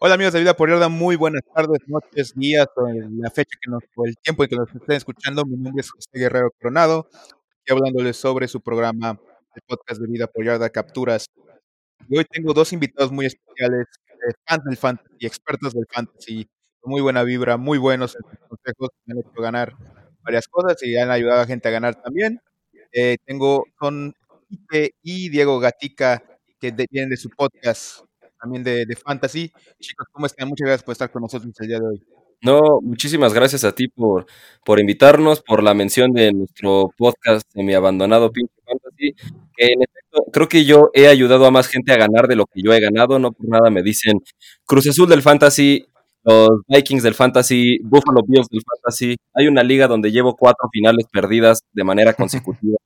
Hola amigos de Vida por Yarda, muy buenas tardes, noches, días, la fecha que nos, o el tiempo en que nos estén escuchando. Mi nombre es José Guerrero Coronado y hablándoles sobre su programa de podcast de Vida por Yarda Capturas. Y hoy tengo dos invitados muy especiales, eh, fans del fantasy, expertos del fantasy, muy buena vibra, muy buenos consejos, me han hecho ganar varias cosas y han ayudado a gente a ganar también. Eh, tengo, son Quique y Diego Gatica, que de- vienen de su podcast también de, de fantasy. Chicos, ¿cómo están? Muchas gracias por estar con nosotros el día de hoy. No, muchísimas gracias a ti por, por invitarnos, por la mención de nuestro podcast de mi abandonado Pinche Fantasy, que en efecto creo que yo he ayudado a más gente a ganar de lo que yo he ganado, no por nada me dicen Cruz Azul del Fantasy, los Vikings del Fantasy, Buffalo Bills del Fantasy, hay una liga donde llevo cuatro finales perdidas de manera consecutiva,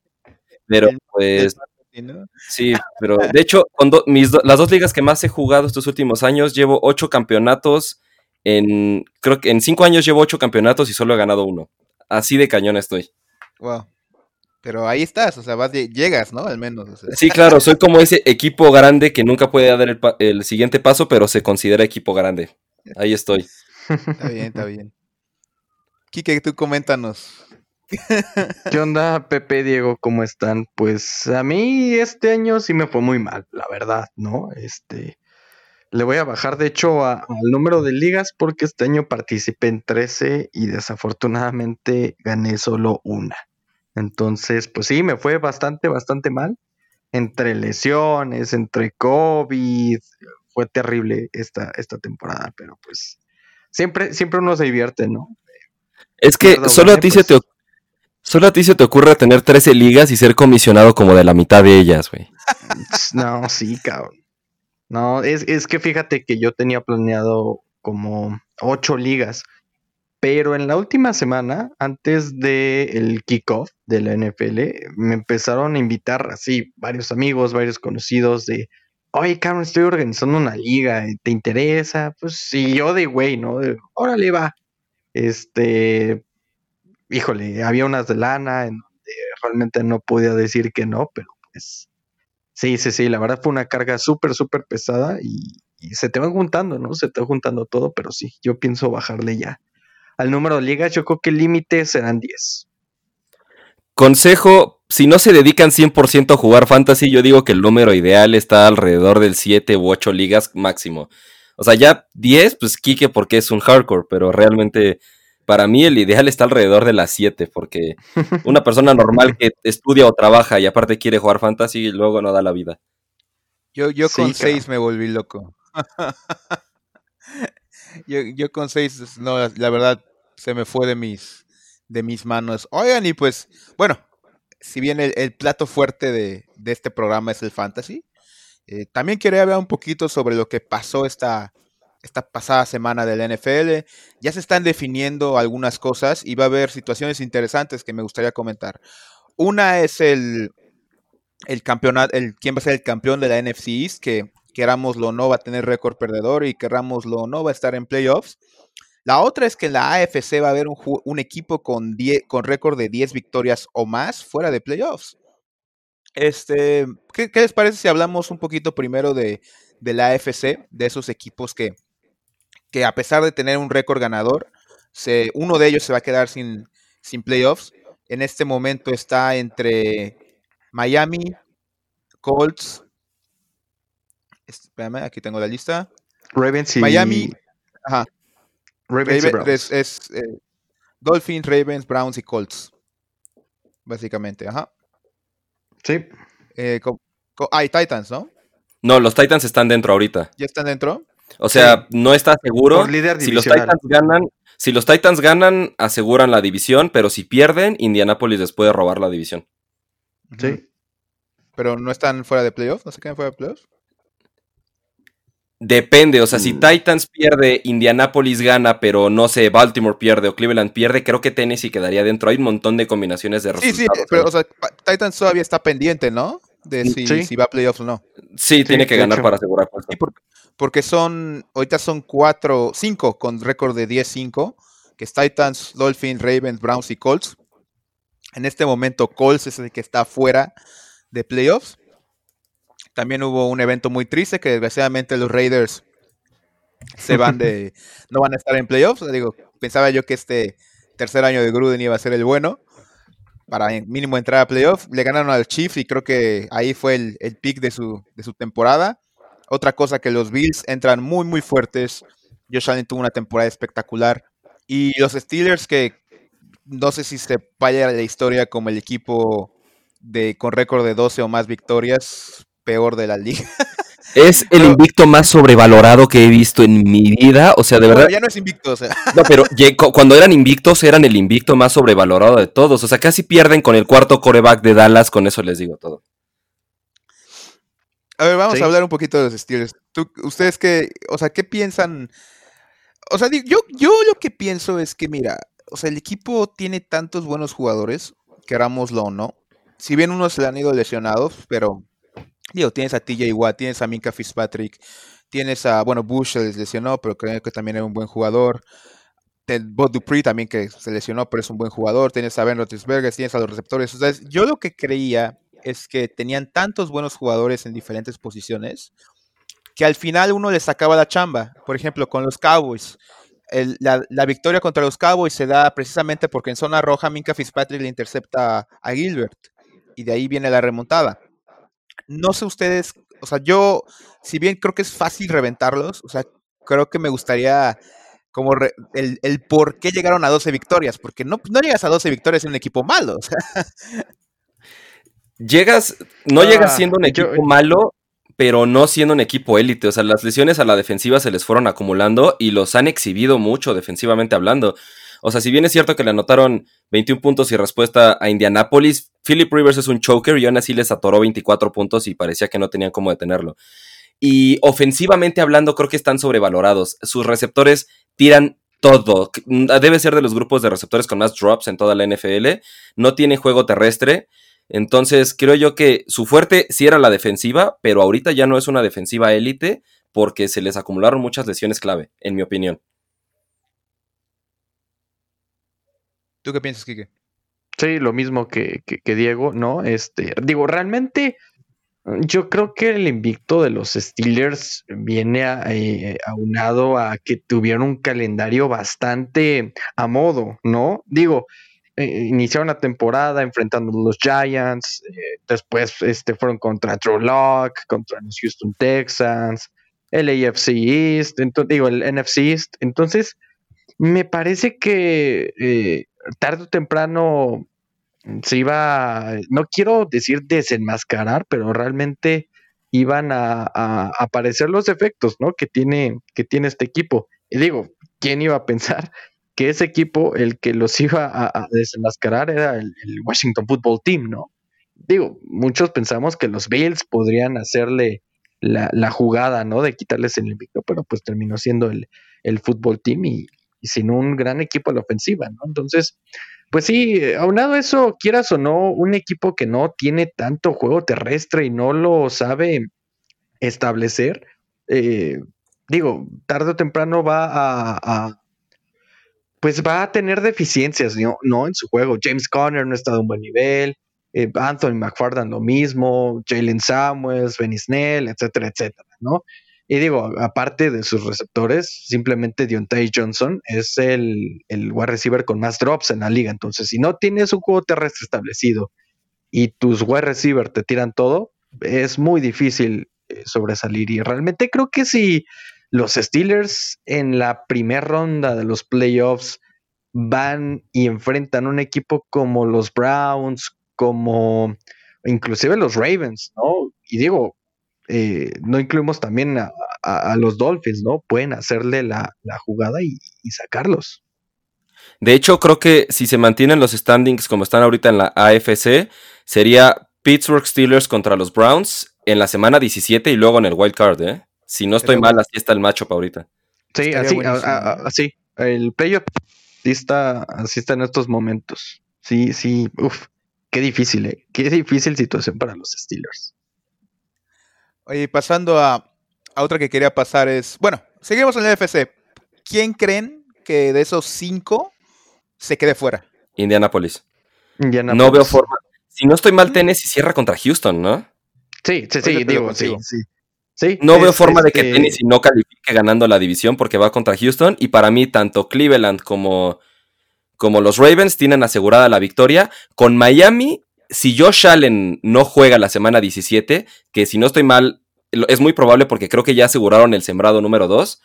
pero pues... ¿sí, no? Sí, pero de hecho, con do- mis do- las dos ligas que más he jugado estos últimos años, llevo ocho campeonatos. En, creo que en cinco años llevo ocho campeonatos y solo he ganado uno. Así de cañón estoy. Wow. Pero ahí estás, o sea, vas de- llegas, ¿no? Al menos. o sea. Sí, claro, soy como ese equipo grande que nunca puede dar el, el siguiente paso, pero se considera equipo grande. Ahí estoy. Está bien, está bien. Kike, tú coméntanos. ¿Qué onda, Pepe, Diego? ¿Cómo están? Pues a mí este año sí me fue muy mal, la verdad, ¿no? Este, le voy a bajar, de hecho, a- al número de ligas porque este año participé en 13 y desafortunadamente gané solo una. Entonces, pues sí, me fue bastante, bastante mal. Entre lesiones, entre COVID, fue terrible esta, esta temporada, pero pues siempre, siempre uno se divierte, ¿no? Es que solo a ti se pues. te solo a ti se te ocurre tener 13 ligas y ser comisionado como de la mitad de ellas, güey. No, sí, cabrón. No, es, es que fíjate que yo tenía planeado como ocho ligas, pero en la última semana, antes del kickoff de la NFL, me empezaron a invitar así varios amigos, varios conocidos de, oye, cabrón, estoy organizando una liga, ¿te interesa? Pues sí, yo de güey, ¿no? De, Órale, va. Este, híjole, había unas de lana en donde realmente no podía decir que no, pero pues Sí, sí, sí, la verdad fue una carga súper, súper pesada y, y se te van juntando, ¿no? Se te va juntando todo, pero sí, yo pienso bajarle ya. Al número de ligas, yo creo que el límite serán 10. Consejo, si no se dedican 100% a jugar fantasy, yo digo que el número ideal está alrededor del 7 u 8 ligas máximo. O sea, ya 10, pues Kike porque es un hardcore, pero realmente para mí el ideal está alrededor de las 7, porque una persona normal que estudia o trabaja y aparte quiere jugar fantasy, luego no da la vida. Yo, yo Sí, con cabrón. seis me volví loco. yo, yo con seis, no, la, la verdad, se me fue de mis, de mis manos. Oigan, y pues, bueno, si bien el, el plato fuerte de, de este programa es el fantasy, eh, también quería hablar un poquito sobre lo que pasó esta, esta pasada semana del NFL. Ya se están definiendo algunas cosas y va a haber situaciones interesantes que me gustaría comentar. Una es el, el campeonato, el, quién va a ser el campeón de la NFC East, que querámoslo o no va a tener récord perdedor y querámoslo o no va a estar en playoffs. La otra es que en la AFC va a haber un, un equipo con, 10 con récord de 10 victorias o más fuera de playoffs. Este, ¿qué, qué les parece si hablamos un poquito primero de, de la AFC, de esos equipos que, que a pesar de tener un récord ganador, se, uno de ellos se va a quedar sin, sin playoffs? En este momento está entre Miami, Colts. Espérame, aquí tengo la lista. Ravens y Miami, ajá, Ravens y Browns. es, es, eh, Dolphins, Ravens, Browns y Colts. Básicamente, ajá. Sí, Eh, co- co- ah, y Titans, ¿no? No, los Titans están dentro ahorita. ¿Ya están dentro? O sea, no está seguro. por líder Si los. Titans ganan, si los Titans ganan, aseguran la división, pero si pierden, Indianapolis les puede robar la división. Sí. Pero no están fuera de playoffs, no se quedan fuera de playoffs. Depende, o sea, si Mm. Titans pierde, Indianapolis gana, pero no sé, Baltimore pierde o Cleveland pierde, creo que Tennessee quedaría dentro. Hay un montón de combinaciones de Sí, resultados. sí, pero ¿eh? o sea, Titans todavía está pendiente, ¿no? De si, Sí. si va a playoffs o no. Sí, tiene que ganar hecho. para asegurar puesto. Porque son, ahorita son cuatro, cinco con récord de 10-5, que es Titans, Dolphins, Ravens, Browns y Colts. En este momento Colts es el que está fuera de playoffs. También hubo un evento muy triste que desgraciadamente los Raiders se van de. no van a estar en playoffs. Digo, pensaba yo que este tercer año de Gruden iba a ser el bueno para mínimo entrar a playoffs. Le ganaron al Chiefs y creo que ahí fue el, el pick de su, de su temporada. Otra cosa que los Bills entran muy, muy fuertes. Josh Allen tuvo una temporada espectacular. Y los Steelers que no sé si se vaya la historia como el equipo de con récord de 12 o más victorias, peor de la liga. Es el invicto más sobrevalorado que he visto en mi vida. O sea, de verdad. ya no es invicto, o sea. No, pero cuando eran invictos, eran el invicto más sobrevalorado de todos. O sea, casi pierden con el cuarto coreback de Dallas. Con eso les digo todo. A ver, vamos a hablar un poquito de los Steelers. ¿Ustedes qué, o sea, qué piensan? O sea, yo, yo lo que pienso es que, mira, o sea, el equipo tiene tantos buenos jugadores, querámoslo o no. Si bien unos se le han ido lesionados, pero digo, tienes a TJ Watt, tienes a Minka Fitzpatrick, tienes a, bueno, Bush se les lesionó, pero creo que también es un buen jugador. Bob Dupree también que se lesionó, pero es un buen jugador. Tienes a Ben Roethlisberger, tienes a los receptores. Yo lo que creía es que tenían tantos buenos jugadores en diferentes posiciones que al final uno les sacaba la chamba. Por ejemplo, con los Cowboys la, victoria contra los Cowboys se da precisamente porque en zona roja Minka Fitzpatrick le intercepta a Gilbert y de ahí viene la remontada. No sé ustedes, o sea, yo, si bien creo que es fácil reventarlos, o sea, creo que me gustaría como el, por qué llegaron a 12 victorias, porque no, no llegas a 12 victorias en un equipo malo. Llegas, no llegas ah, siendo un equipo malo, pero no siendo un equipo élite. O sea, las lesiones a la defensiva se les fueron acumulando y los han exhibido mucho defensivamente hablando. O sea, si bien es cierto que le anotaron 21 puntos y respuesta a Indianapolis, Philip Rivers es un choker y aún así les atoró 24 puntos y parecía que no tenían cómo detenerlo. Y ofensivamente hablando, creo que están sobrevalorados. Sus receptores tiran todo. Debe ser de los grupos de receptores con más drops en toda la NFL. No tiene juego terrestre. Entonces, creo yo que su fuerte sí era la defensiva, pero ahorita ya no es una defensiva élite porque se les acumularon muchas lesiones clave, en mi opinión. ¿Tú qué piensas, Kike? Sí, lo mismo que, Diego, ¿no? Este, digo, realmente yo creo que el invicto de los Steelers viene eh, aunado a que tuvieron un calendario bastante a modo, ¿no? Digo, eh, iniciaron la temporada enfrentando a los Giants, eh, después este, fueron contra Drew Lock, contra los Houston Texans, el AFC East, digo, el NFC East. Entonces, me parece que eh, tarde o temprano se iba, no quiero decir desenmascarar, pero realmente iban a, aparecer los efectos ¿no? que, tiene, que tiene este equipo. Y digo, ¿quién iba a pensar que ese equipo, el que los iba a, desenmascarar era el, Washington Football Team, ¿no? Digo, muchos pensamos que los Bills podrían hacerle la, jugada, ¿no? De quitarles el invicto, pero pues terminó siendo el, el Football Team y, sin un gran equipo a la ofensiva, ¿no? Entonces, pues sí, aunado eso, quieras o no, un equipo que no tiene tanto juego terrestre y no lo sabe establecer, eh, digo, tarde o temprano va a pues va a tener deficiencias, ¿no? En su juego. James Conner no está de un buen nivel. Eh, Anthony McFarland lo mismo. Jalen Samuels, Benny Snell, etcétera, etcétera, ¿no? Y digo, aparte de sus receptores, simplemente Deontay Johnson es el, el wide receiver con más drops en la liga. Entonces, si no tienes un juego terrestre establecido y tus wide receivers te tiran todo, es muy difícil eh, sobresalir. Y realmente creo que si los Steelers en la primera ronda de los playoffs van y enfrentan un equipo como los Browns, como inclusive los Ravens, ¿no? Y digo, eh, no incluimos también a, los Dolphins, ¿no? Pueden hacerle la, jugada y, y, sacarlos. De hecho, creo que si se mantienen los standings como están ahorita en la AFC, sería Pittsburgh Steelers contra los Browns en la semana 17 y luego en el wild card, ¿eh? Si no estoy mal, así está el macho ahorita. Sí, así, así. El playoff así está, así está en estos momentos. Sí, sí, Uf, qué difícil, ¿eh? Qué difícil situación para los Steelers. Oye, pasando a, otra que quería pasar es, bueno, seguimos en el FC. ¿Quién creen que de esos cinco se quede fuera? Indianapolis. No veo forma. Si no estoy mal. Tennessee cierra contra Houston, ¿no? Sí, sí, sí, digo, sí, sí. no veo forma de que este Tennessee no califique ganando la división porque va contra Houston. Y para mí, tanto Cleveland como, como los Ravens tienen asegurada la victoria. Con Miami, si Josh Allen no juega la semana 17, que si no estoy mal, es muy probable porque creo que ya aseguraron el sembrado número 2.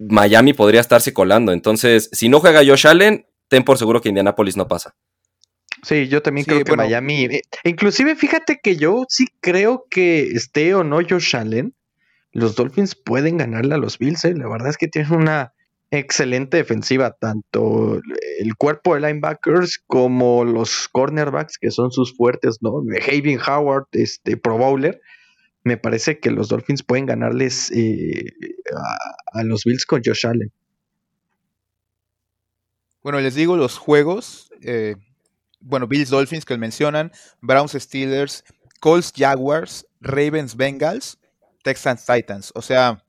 Miami podría estarse colando. Entonces, si no juega Josh Allen, ten por seguro que Indianapolis no pasa. Sí, yo también creo que Miami. Eh, inclusive, fíjate que yo sí creo que esté o no Josh Allen, los Dolphins pueden ganarle a los Bills. Eh. La verdad es que tienen una excelente defensiva, tanto el cuerpo de linebackers como los cornerbacks, que son sus fuertes, ¿no? Haven Howard, este Pro Bowler. Me parece que los Dolphins pueden ganarles eh, a, a, los Bills con Josh Allen. Bueno, les digo los juegos. Eh, bueno, Bills Dolphins que mencionan, Browns Steelers, Colts Jaguars, Ravens Bengals, Texans Titans. O sea,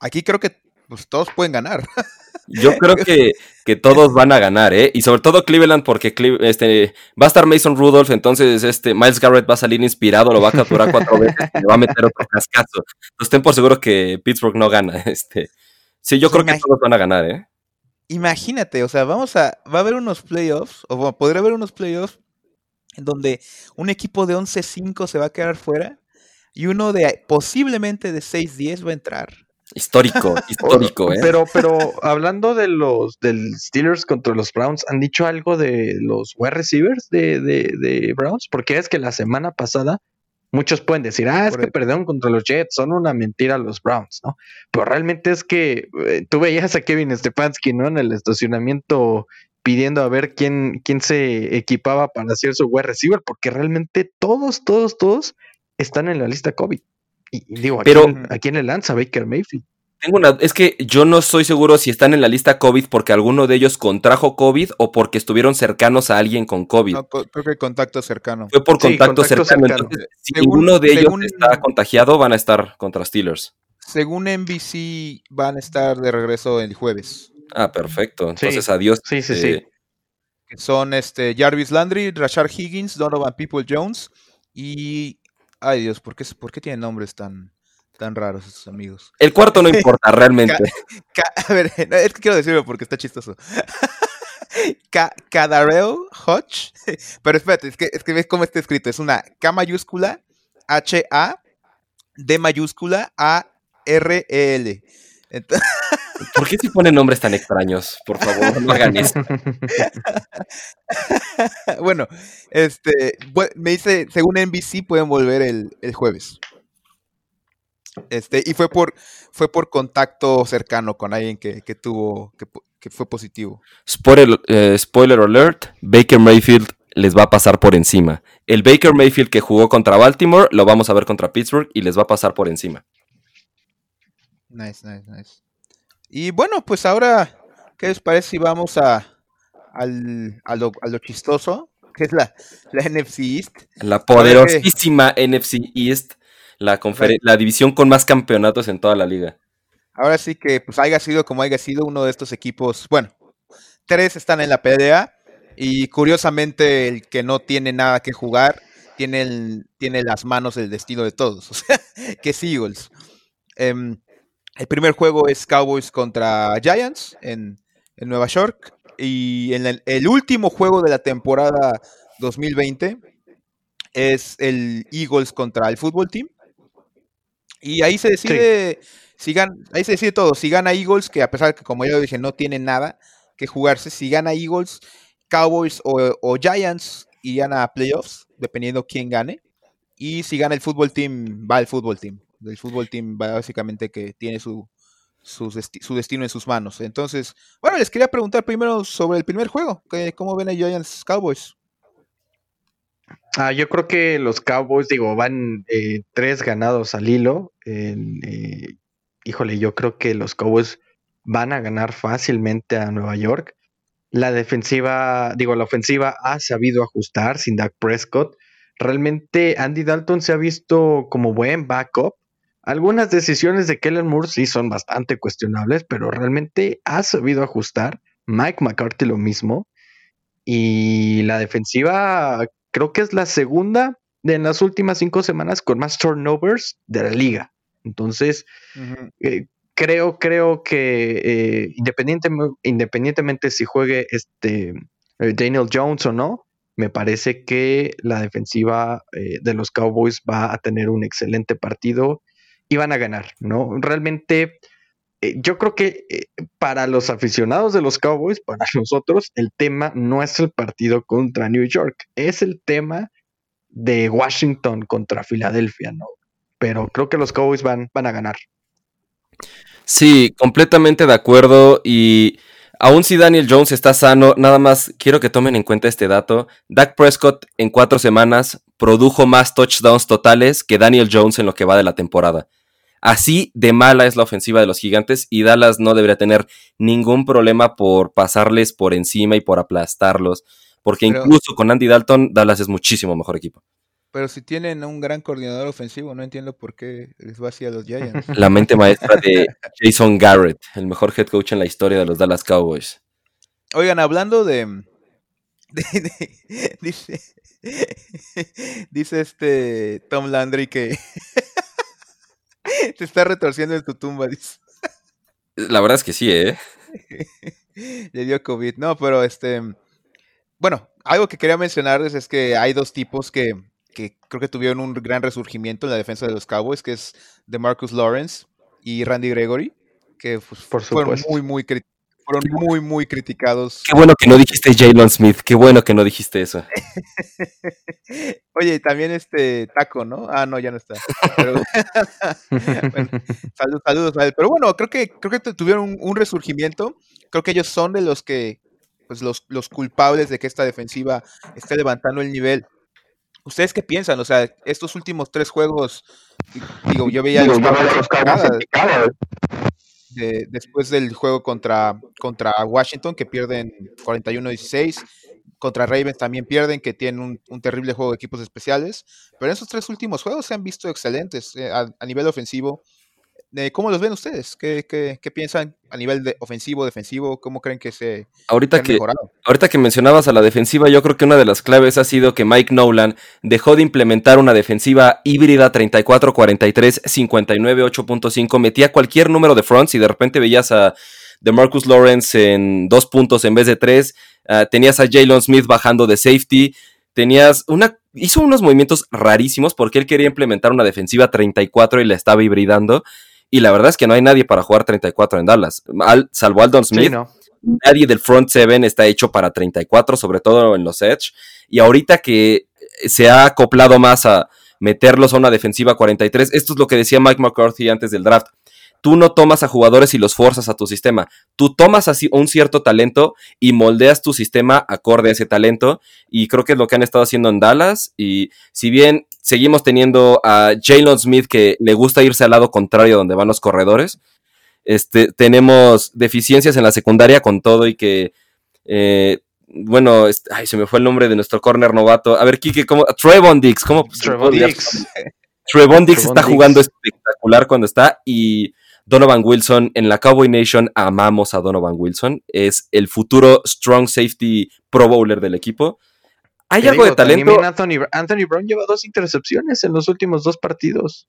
aquí creo que pues, todos pueden ganar. Yo creo que, que, todos van a ganar, ¿eh? Y sobre todo Cleveland, porque este, va a estar Mason Rudolph, entonces este, Miles Garrett va a salir inspirado, lo va a capturar cuatro veces y le va a meter otro cascazo. Entonces ten por seguro que Pittsburgh no gana. Este. Sí, yo creo que todos van a ganar, ¿eh? imagínate, o sea, vamos a, va a haber unos playoffs, o podría haber unos playoffs en donde un equipo de 11-5 se va a quedar fuera y uno de posiblemente de 6-10 va a entrar. Histórico, histórico, ¿eh? Pero, pero hablando de los del Steelers contra los Browns, ¿han dicho algo de los wide receivers de, de, de Browns? Porque es que la semana pasada Muchos pueden decir, ah, es que perdieron contra los Jets, son una mentira los Browns, ¿no? Pero realmente es que eh, tú veías a Kevin Stefanski, ¿no? En el estacionamiento pidiendo a ver quién, quién se equipaba para hacer su wide receiver, porque realmente todos, todos, todos están en la lista COVID. Y, digo, ¿a, Pero, quién, ¿a quién le lanza Baker Mayfield? Tengo una, es que yo no estoy seguro si están en la lista COVID porque alguno de ellos contrajo COVID o porque estuvieron cercanos a alguien con COVID. No, creo que contacto cercano. Fue por contacto, cercano. si ninguno de ellos está contagiado, van a estar contra Steelers. Según NBC, van a estar de regreso el jueves. Ah, perfecto. Entonces, adiós. Sí, sí, sí. Eh, son este Jarvis Landry, Rashard Higgins, Donovan People Jones y. Ay Dios, ¿por qué, ¿por qué tienen nombres tan, tan raros esos amigos. El cuarto no importa realmente. a ver, es que quiero decirlo porque está chistoso. Cadarel Hodge. Pero espérate, es que, es que ves cómo está escrito. Es una K mayúscula, H A, D mayúscula, A, R, E, L. ¿Por qué se ponen nombres tan extraños? Por favor, no hagan eso. bueno, este, me dice, según NBC pueden volver el, el jueves. Este, y fue por, fue por contacto cercano con alguien que, tuvo, que, fue positivo. Spoiler, eh, spoiler alert, Baker Mayfield les va a pasar por encima. El Baker Mayfield que jugó contra Baltimore lo vamos a ver contra Pittsburgh y les va a pasar por encima. Nice, nice, nice. Y bueno, pues ahora, ¿qué les parece si vamos a, al, a, lo, chistoso? Que es la, la NFC East. La poderosísima NFC East la, la división con más campeonatos en toda la liga. Ahora sí que, pues haya sido como haya sido uno de estos equipos, bueno, tres están en la pelea y curiosamente el que no tiene nada que jugar tiene, tiene las manos el destino de todos, o sea, que es Eagles. Em, el primer juego es Cowboys contra Giants en, Nueva York y en el, el último juego de la temporada 2020 es el Eagles contra el Fútbol Team. Y ahí se decide, si ahí se decide todo. Si gana Eagles, que a pesar de que, como ya lo dije, no tiene nada que jugarse, si gana Eagles, Cowboys o, Giants irían a playoffs, dependiendo quién gane. Y si gana el fútbol team, va el fútbol team. El fútbol team básicamente que tiene su, su, destino en sus manos. Entonces, bueno, les quería preguntar primero sobre el primer juego. ¿Cómo ven a Giants Cowboys? Ah, yo creo que los Cowboys, digo, van eh, tres ganados al hilo. Eh, híjole, yo creo que los Cowboys van a ganar fácilmente a Nueva York. La defensiva, digo, la ofensiva ha sabido ajustar sin Dak Prescott. Realmente Andy Dalton se ha visto como buen backup. Algunas decisiones de Kellen Moore sí son bastante cuestionables, pero realmente ha sabido ajustar. Mike McCarthy lo mismo. Y la defensiva creo que es la segunda de en las últimas cinco semanas con más turnovers de la liga. Entonces, eh, creo, creo que eh, independientemente, independientemente si juegue este Daniel Jones o no, me parece que la defensiva de los Cowboys va a tener un excelente partido y van a ganar, ¿no? Realmente eh, yo creo que eh, para los aficionados de los Cowboys, para nosotros, el tema no es el partido contra New York, es el tema de Washington contra Filadelfia, ¿no? Pero creo que los Cowboys van, van a ganar. Sí, completamente de acuerdo. Y aún si Daniel Jones está sano, nada más quiero que tomen en cuenta este dato. Dak Prescott en cuatro semanas produjo más touchdowns totales que Daniel Jones en lo que va de la temporada. Así de mala es la ofensiva de los gigantes y Dallas no debería tener ningún problema por pasarles por encima y por aplastarlos. Porque incluso con Andy Dalton, Dallas es muchísimo mejor equipo. Pero si tienen un gran coordinador ofensivo, no entiendo por qué les va así a los Giants. La mente maestra de Jason Garrett, el mejor head coach en la historia de los Dallas Cowboys. Oigan, hablando de, dice, dice este Tom Landry que Te está retorciendo en tu tumba, dice. La verdad es que sí, ¿eh? Le dio COVID. No, pero este. Bueno, algo que quería mencionarles es que hay dos tipos que, creo que tuvieron un gran resurgimiento en la defensa de los Cowboys, que es de Marcus Lawrence y Randy Gregory, que pues, fueron muy, muy fueron muy, muy criticados. Qué bueno que no dijiste Jalen Smith, qué bueno que no dijiste eso. Oye, también este Taco, ¿no? Ah, no, ya no está. saludos, saludos a él. Pero bueno, creo que, creo que tuvieron un, resurgimiento. Creo que ellos son de los que, pues los, los culpables de que esta defensiva esté levantando el nivel. ¿Ustedes qué piensan? O sea, estos últimos tres juegos, digo, yo veía los, los después del juego contra, contra Washington, que pierden 41-16. Contra Ravens también pierden, que tienen un, terrible juego de equipos especiales. Pero en esos tres últimos juegos se han visto excelentes eh, a, nivel ofensivo. Eh, ¿Cómo los ven ustedes? ¿Qué, piensan a nivel de ofensivo, defensivo? ¿Cómo creen que se ahorita que, Ahorita que mencionabas a la defensiva, yo creo que una de las claves ha sido que Mike Nolan dejó de implementar una defensiva híbrida 34-43, 59-8.5, metía cualquier número de fronts y de repente veías a de Marcus Lawrence en dos puntos en vez de tres, ah, tenías a Jalen Smith bajando de safety, tenías una hizo unos movimientos rarísimos porque él quería implementar una defensiva 34 y la estaba hibridando y la verdad es que no hay nadie para jugar 34 en Dallas. salvo Aldon Smith. Nadie del front seven está hecho para 34, sobre todo en los edge. Y ahorita que se ha acoplado más a meterlos a una defensiva 43, esto es lo que decía Mike McCarthy antes del draft tú no tomas a jugadores y los forzas a tu sistema. Tú tomas así un cierto talento y moldeas tu sistema acorde a ese talento. Y creo que es lo que han estado haciendo en Dallas. Y si bien seguimos teniendo a Jalen Smith que le gusta irse al lado contrario donde van los corredores, este, tenemos deficiencias en la secundaria con todo y que... Eh, bueno, ay, se me fue el nombre de nuestro corner novato. A ver, Kike, ¿cómo? Trevon Dix, ¿cómo? Trevon Dix. Trevon Dix está jugando espectacular cuando está y Donovan Wilson, en la Cowboy Nation amamos a Donovan Wilson, es el futuro strong safety pro bowler del equipo. Hay algo de talento. Anthony, Anthony Brown lleva dos intercepciones en los últimos dos partidos.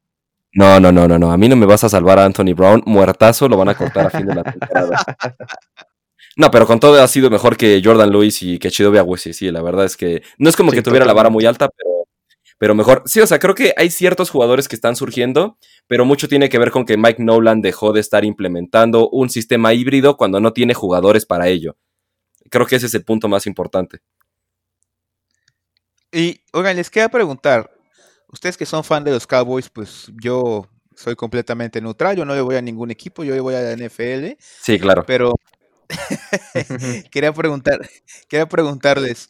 No, no, no, no, no. A mí no me vas a salvar a Anthony Brown. Muertazo lo van a cortar a fin de la temporada. No, pero con todo ha sido mejor que Jordan Lewis y que Chido Awuzie. Sí, la verdad es que no es como que tuviera la vara muy alta, pero pero mejor. Sí, o sea, creo que hay ciertos jugadores que están surgiendo, pero mucho tiene que ver con que Mike Nolan dejó de estar implementando un sistema híbrido cuando no tiene jugadores para ello. Creo que ese es el punto más importante. Y, oigan, les quería preguntar, ustedes que son fan de los Cowboys, pues yo soy completamente neutral, yo no le voy a ningún equipo, yo le voy a la NFL. Sí, claro. Pero quería preguntar, quería preguntarles,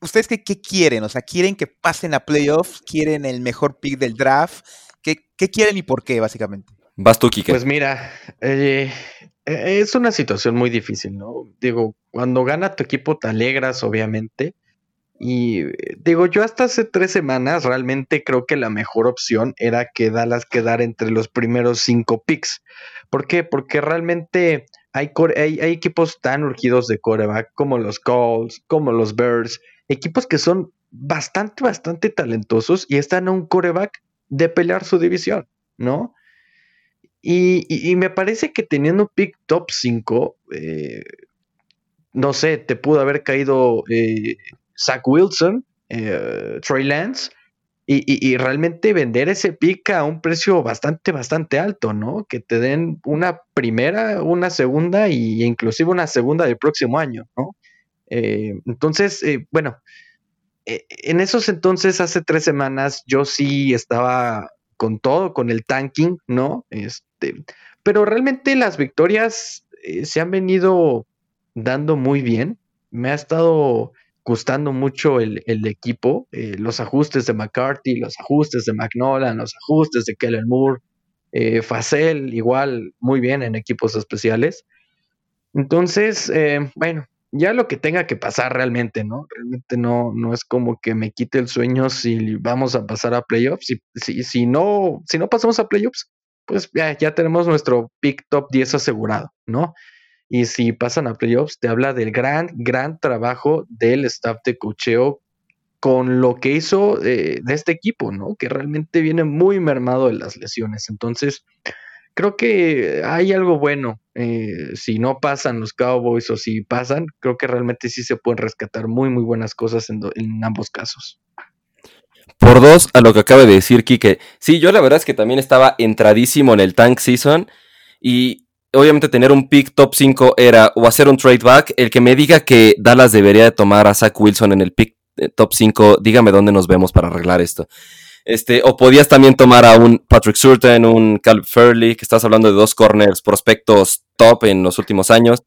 ¿ustedes qué, quieren? O sea, ¿quieren que pasen a playoffs? ¿Quieren el mejor pick del draft? ¿Qué, quieren y por qué, básicamente? Vas tú, Kike. Pues mira, eh, eh, es una situación muy difícil, ¿no? Digo, cuando gana tu equipo te alegras, obviamente. Y digo, yo hasta hace tres semanas realmente creo que la mejor opción era que Dallas quedara entre los primeros cinco picks. ¿Por qué? Porque realmente hay, hay, equipos tan urgidos de coreback como los Colts, como los Bears, equipos que son bastante, bastante talentosos y están a un coreback de pelear su división, ¿no? Y, me parece que teniendo un pick top 5, eh, no sé, te pudo haber caído eh, Zach Wilson, eh, Troy Lance, y, realmente vender ese pick a un precio bastante, bastante alto, ¿no? Que te den una primera, una segunda e inclusive una segunda del próximo año, ¿no? Eh, entonces, bueno, en esos entonces, hace tres semanas, yo sí estaba con todo, con el tanking, ¿no? Este, pero realmente las victorias se han venido dando muy bien. Me ha estado gustando mucho el, equipo, eh, los ajustes de McCarthy, los ajustes de McNollan, los ajustes de Kellen Moore, eh, Facel igual muy bien en equipos especiales. Entonces, eh, bueno, ya lo que tenga que pasar realmente, ¿no? Realmente no, no es como que me quite el sueño si vamos a pasar a playoffs. Si, si, si no, si no pasamos a playoffs, pues ya, ya tenemos nuestro pick top 10 asegurado, ¿no? Y si pasan a playoffs, te habla del gran, gran trabajo del staff de cocheo con lo que hizo eh, de este equipo, ¿no? Que realmente viene muy mermado de las lesiones. Entonces, creo que hay algo bueno. Eh, si no pasan los Cowboys o si pasan, creo que realmente sí se pueden rescatar muy, muy buenas cosas en, ambos casos. Por dos, a lo que acaba de decir Kike. Sí, yo la verdad es que también estaba entradísimo en el tank season. Y obviamente tener un pick top 5 era o hacer un trade back. El que me diga que Dallas debería de tomar a Zach Wilson en el pick eh, top 5, dígame dónde nos vemos para arreglar esto. Este, o podías también tomar a un Patrick Surtain, un Caleb Furley, que estás hablando de dos corners prospectos top en los últimos años.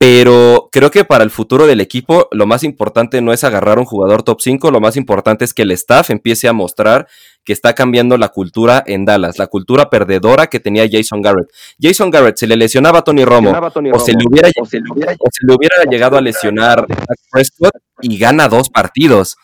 Pero creo que para el futuro del equipo lo más importante no es agarrar un jugador top 5, lo más importante es que el staff empiece a mostrar que está cambiando la cultura en Dallas, la cultura perdedora que tenía Jason Garrett. Jason Garrett se le lesionaba a Tony Romo, o, se le hubiera, llegado a lesionar a Prescott y gana dos partidos.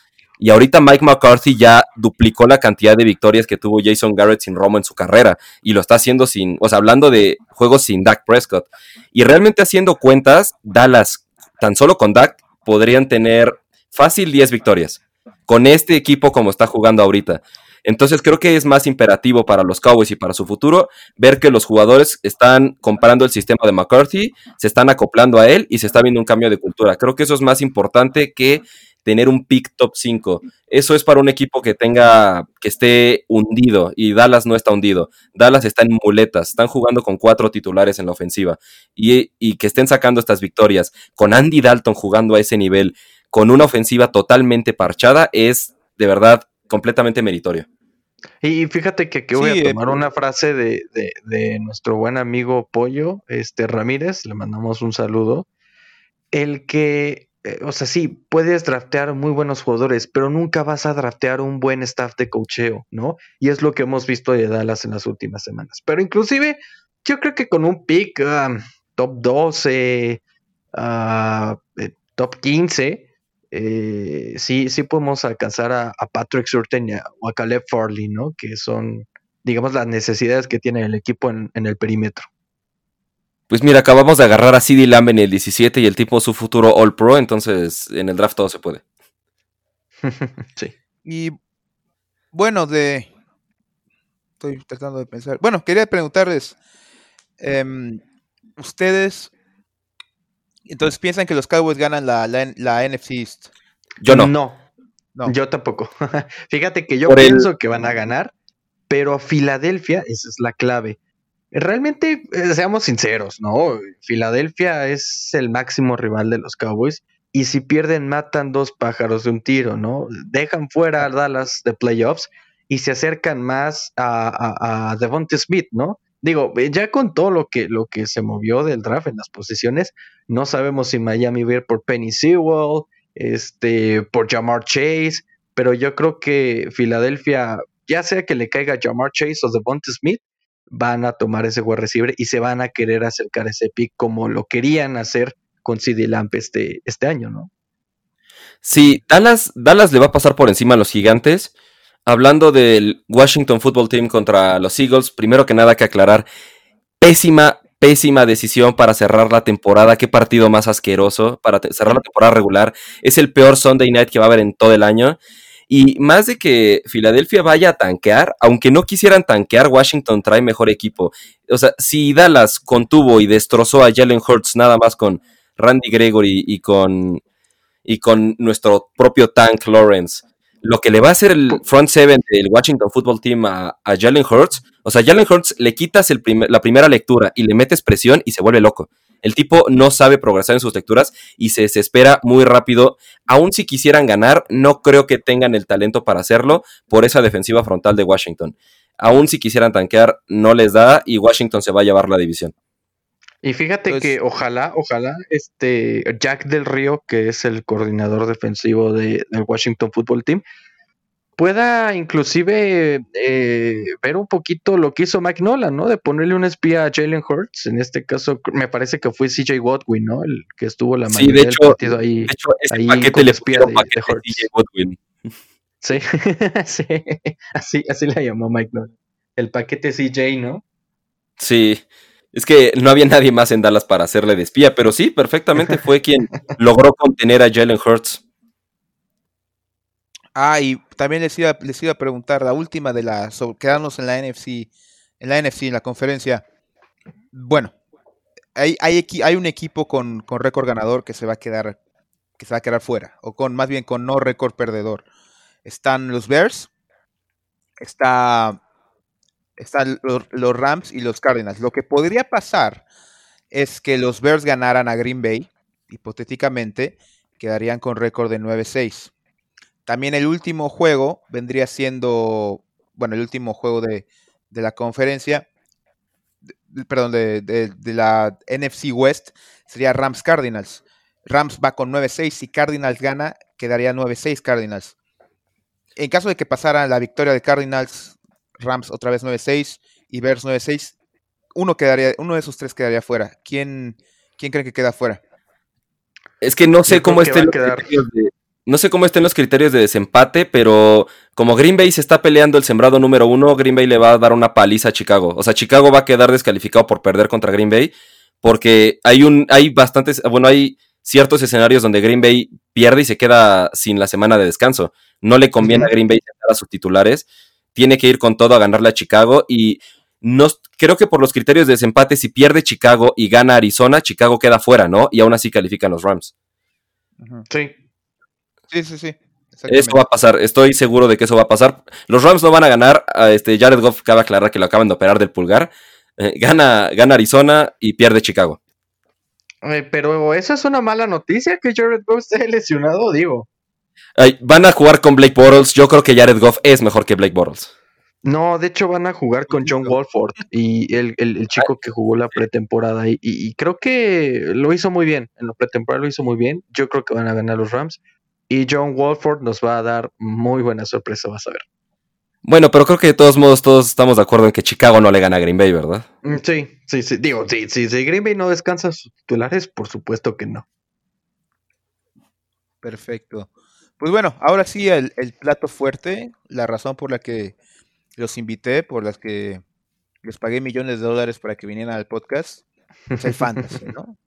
Y ahorita Mike McCarthy ya duplicó la cantidad de victorias que tuvo Jason Garrett sin Romo en su carrera. Y lo está haciendo sin, o sea, hablando de juegos sin Dak Prescott. Y realmente haciendo cuentas, Dallas, tan solo con Dak, podrían tener fácil 10 victorias. Con este equipo como está jugando ahorita. Entonces creo que es más imperativo para los Cowboys y para su futuro ver que los jugadores están comprando el sistema de McCarthy, se están acoplando a él y se está viendo un cambio de cultura. Creo que eso es más importante que tener un pick top 5. Eso es para un equipo que tenga, que esté hundido y Dallas no está hundido. Dallas está en muletas, están jugando con cuatro titulares en la ofensiva y, y que estén sacando estas victorias con Andy Dalton jugando a ese nivel, con una ofensiva totalmente parchada, es de verdad completamente meritorio. Y fíjate que aquí voy a tomar una frase de, de, de, nuestro buen amigo Pollo, este Ramírez, le mandamos un saludo. El que eh, o sea, sí, puedes draftear muy buenos jugadores, pero nunca vas a draftear un buen staff de cocheo, ¿no? Y es lo que hemos visto de Dallas en las últimas semanas. Pero inclusive, yo creo que con un pick um, top 12, uh, eh, top 15, eh, sí, sí podemos alcanzar a, Patrick Surtain o a Caleb Farley, ¿no? Que son, digamos, las necesidades que tiene el equipo en el perímetro. Pues mira, acabamos de agarrar a CD Lamb en el 17 y el tipo su futuro All Pro, entonces en el draft todo se puede. sí. Y bueno, de. Estoy tratando de pensar. Bueno, quería preguntarles. Em, ¿Ustedes entonces piensan que los Cowboys ganan la, la, NFC East? Yo no. No. Yo tampoco. Fíjate que yo pienso que van a ganar, pero Filadelfia, esa es la clave. Realmente, eh, seamos sinceros, ¿no? Filadelfia es el máximo rival de los Cowboys y si pierden matan dos pájaros de un tiro, ¿no? Dejan fuera a Dallas de playoffs y se acercan más a, a, Devonta Smith, ¿no? Digo, eh, ya con todo lo que, lo que se movió del draft en las posiciones, no sabemos si Miami va a ir por Penny Sewell, este, por Jamar Chase, pero yo creo que Filadelfia, ya sea que le caiga Jamar Chase o Devonta Smith, van a tomar ese wide receiver y se van a querer acercar a ese pick como lo querían hacer con CD Lamp este, este año, ¿no? Sí, Dallas, Dallas le va a pasar por encima a los gigantes. Hablando del Washington Football Team contra los Eagles, primero que nada que aclarar, pésima, pésima decisión para cerrar la temporada. Qué partido más asqueroso para cerrar la temporada regular. Es el peor Sunday night que va a haber en todo el año. Y más de que Filadelfia vaya a tanquear, aunque no quisieran tanquear, Washington trae mejor equipo. O sea, si Dallas contuvo y destrozó a Jalen Hurts nada más con Randy Gregory y con, y con nuestro propio Tank Lawrence, lo que le va a hacer el front seven del Washington Football Team a, Jalen Hurts, o sea, Jalen Hurts le quitas el la primera lectura y le metes presión y se vuelve loco. El tipo no sabe progresar en sus lecturas y se desespera muy rápido. Aun si quisieran ganar, no creo que tengan el talento para hacerlo por esa defensiva frontal de Washington. Aún si quisieran tanquear, no les da y Washington se va a llevar la división. Y fíjate pues que ojalá, ojalá, este Jack del Río, que es el coordinador defensivo de, del Washington Football Team, pueda inclusive eh, ver un poquito lo que hizo Mike Nolan, ¿no? De ponerle un espía a Jalen Hurts. En este caso, me parece que fue CJ Godwin, ¿no? El que estuvo la mayoría sí, de hecho, partido ahí. De hecho, ahí paquete le espía de, de CJ Godwin. Sí, sí, así, así la llamó Mike Nolan. El paquete CJ, ¿no? Sí. Es que no había nadie más en Dallas para hacerle de espía, pero sí, perfectamente fue quien logró contener a Jalen Hurts. Ah, y también les iba, les iba a preguntar, la última de la, quedarnos en la NFC, en la NFC, en la conferencia. Bueno, hay, hay, hay un equipo con, con récord ganador que se va a quedar, que se va a quedar fuera, o con más bien con no récord perdedor. Están los Bears, está, están los, los Rams y los Cardinals. Lo que podría pasar es que los Bears ganaran a Green Bay, hipotéticamente, quedarían con récord de 9-6. También el último juego vendría siendo, bueno, el último juego de, la conferencia, perdón, de, la NFC West, sería Rams Cardinals. Rams va con 9-6, si Cardinals gana, quedaría 9-6 Cardinals. En caso de que pasara la victoria de Cardinals, Rams otra vez 9-6 y Bears 9-6, uno, quedaría, uno de esos tres quedaría fuera. ¿Quién, quién cree que queda fuera? Es que no sé cómo esté el de, no sé cómo estén los criterios de desempate, pero como Green Bay se está peleando el sembrado número uno, Green Bay le va a dar una paliza a Chicago. O sea, Chicago va a quedar descalificado por perder contra Green Bay, porque hay un, hay bastantes, bueno, hay ciertos escenarios donde Green Bay pierde y se queda sin la semana de descanso. No le conviene a Green Bay sentar a sus titulares. Tiene que ir con todo a ganarle a Chicago y no, creo que por los criterios de desempate, si pierde Chicago y gana Arizona, Chicago queda fuera, ¿no? Y aún así califican los Rams. Sí, Sí, sí, sí. Eso va a pasar, estoy seguro de que eso va a pasar. Los Rams no van a ganar. Este, Jared Goff cabe aclarar que lo acaban de operar del pulgar. Eh, gana, gana Arizona y pierde Chicago. pero esa es una mala noticia que Jared Goff esté lesionado, digo. van a jugar con Blake Bortles. Yo creo que Jared Goff es mejor que Blake Bortles. No, de hecho van a jugar con John Walford y el, chico que jugó la pretemporada y, y, creo que lo hizo muy bien. En la pretemporada lo hizo muy bien. Yo creo que van a ganar los Rams. Y John Walford nos va a dar muy buena sorpresa, vas a ver. Bueno, pero creo que de todos modos todos estamos de acuerdo en que Chicago no le gana a Green Bay, ¿verdad? Mm, sí, sí, sí. Digo, sí, sí, si Green Bay no descansa sus titulares, por supuesto que no. Perfecto. Pues bueno, ahora sí el, plato fuerte, la razón por la que los invité, por las que les pagué millones de dólares para que vinieran al podcast, es el fantasy, ¿no?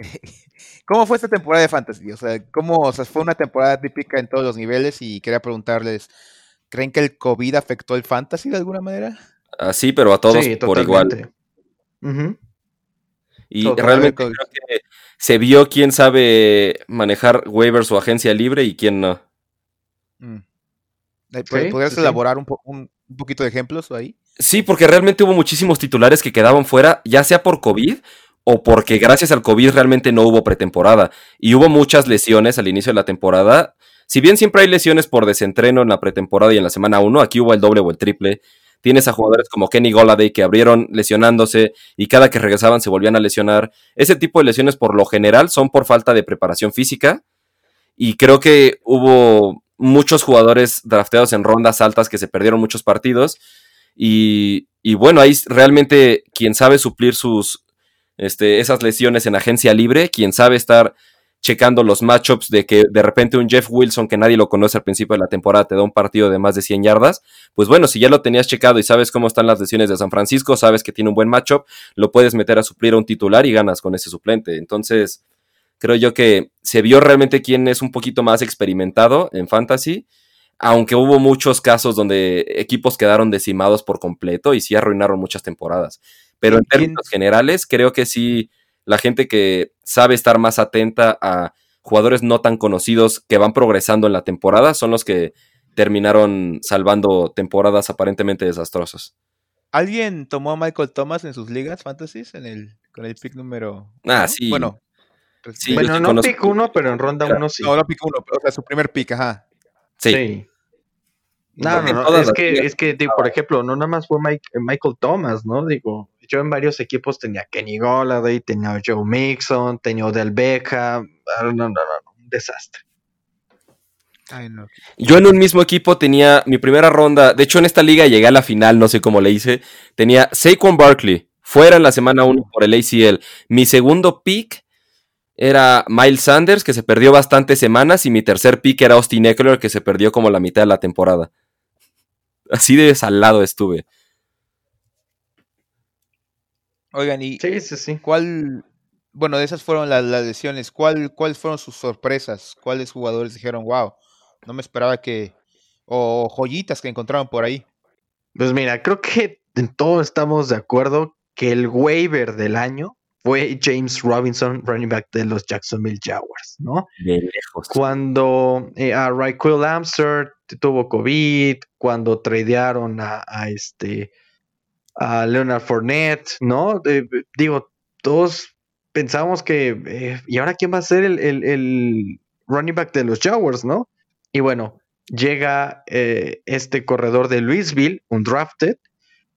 ¿Cómo fue esta temporada de Fantasy? O sea, ¿cómo, o sea, fue una temporada típica en todos los niveles y quería preguntarles, ¿creen que el COVID afectó el Fantasy de alguna manera? Ah, sí, pero a todos por igual. Y realmente creo que se vio quién sabe manejar waivers o agencia libre y quién no. Mm. ¿Podrías elaborar un, un, poquito de ejemplos ahí? Sí, porque realmente hubo muchísimos titulares que quedaban fuera, ya sea por COVID o porque gracias al COVID realmente no hubo pretemporada y hubo muchas lesiones al inicio de la temporada. Si bien siempre hay lesiones por desentreno en la pretemporada y en la semana 1, aquí hubo el doble o el triple. Tienes a jugadores como Kenny Goladay que abrieron lesionándose y cada que regresaban se volvían a lesionar. Ese tipo de lesiones por lo general son por falta de preparación física y creo que hubo muchos jugadores drafteados en rondas altas que se perdieron muchos partidos y, y bueno, ahí realmente quien sabe suplir sus, este, esas lesiones en agencia libre, quien sabe estar checando los matchups de que de repente un Jeff Wilson que nadie lo conoce al principio de la temporada te da un partido de más de 100 yardas, pues bueno, si ya lo tenías checado y sabes cómo están las lesiones de San Francisco, sabes que tiene un buen matchup, lo puedes meter a suplir a un titular y ganas con ese suplente. Entonces, creo yo que se vio realmente quién es un poquito más experimentado en fantasy, aunque hubo muchos casos donde equipos quedaron decimados por completo y sí arruinaron muchas temporadas. Pero en términos generales, creo que sí la gente que sabe estar más atenta a jugadores no tan conocidos que van progresando en la temporada son los que terminaron salvando temporadas aparentemente desastrosas. ¿Alguien tomó a Michael Thomas en sus ligas fantasies en el, con el pick número? Ah, sí. Bueno, sí, bueno no pick uno, pero en ronda uno sí. No, no pick uno, o sea, su primer pick, ajá. Sí. No, no, no, es que, es que, por ejemplo, no nada más fue Michael Thomas, ¿no? Digo, yo en varios equipos tenía Kenny Golladay, tenía Joe Mixon, tenía Odell Beckham. Ah, no, no, no, un desastre. Yo en un mismo equipo tenía mi primera ronda. De hecho, en esta liga llegué a la final, no sé cómo le hice. Tenía Saquon Barkley, fuera en la semana 1 por el ACL. Mi segundo pick era Miles Sanders, que se perdió bastantes semanas. Y mi tercer pick era Austin Eckler, que se perdió como la mitad de la temporada. Así de salado estuve. Oigan, y sí, sí, sí. ¿cuál, bueno, de esas fueron las, lesiones, ¿cuál, ¿cuáles fueron sus sorpresas? ¿Cuáles jugadores dijeron, wow, no me esperaba que, o joyitas que encontraron por ahí? Pues mira, creo que en todo estamos de acuerdo que el waiver del año fue James Robinson, running back de los Jacksonville Jaguars, ¿no? De lejos. Cuando eh, a Raquel Amster tuvo COVID, cuando tradearon a, a este a Leonard Fournette, ¿no? digo, todos pensamos que, eh, ¿y ahora quién va a ser el, running back de los Jaguars, no? Y bueno, llega eh, este corredor de Louisville, un drafted,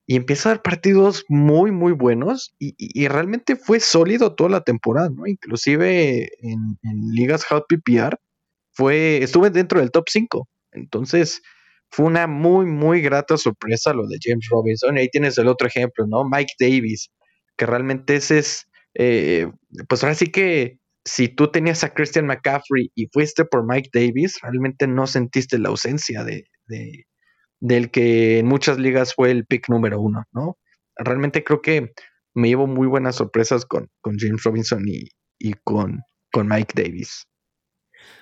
y empieza a dar partidos muy, muy buenos y, realmente fue sólido toda la temporada, ¿no? Inclusive en, en ligas Hot PPR fue, estuve dentro del top 5. Entonces, fue una muy, muy grata sorpresa lo de James Robinson. Y ahí tienes el otro ejemplo, ¿no? Mike Davis, que realmente ese es, eh, pues ahora sí que si tú tenías a Christian McCaffrey y fuiste por Mike Davis, realmente no sentiste la ausencia de, del que en muchas ligas fue el pick número uno, ¿no? Realmente creo que me llevo muy buenas sorpresas con, con James Robinson y, y con, con Mike Davis.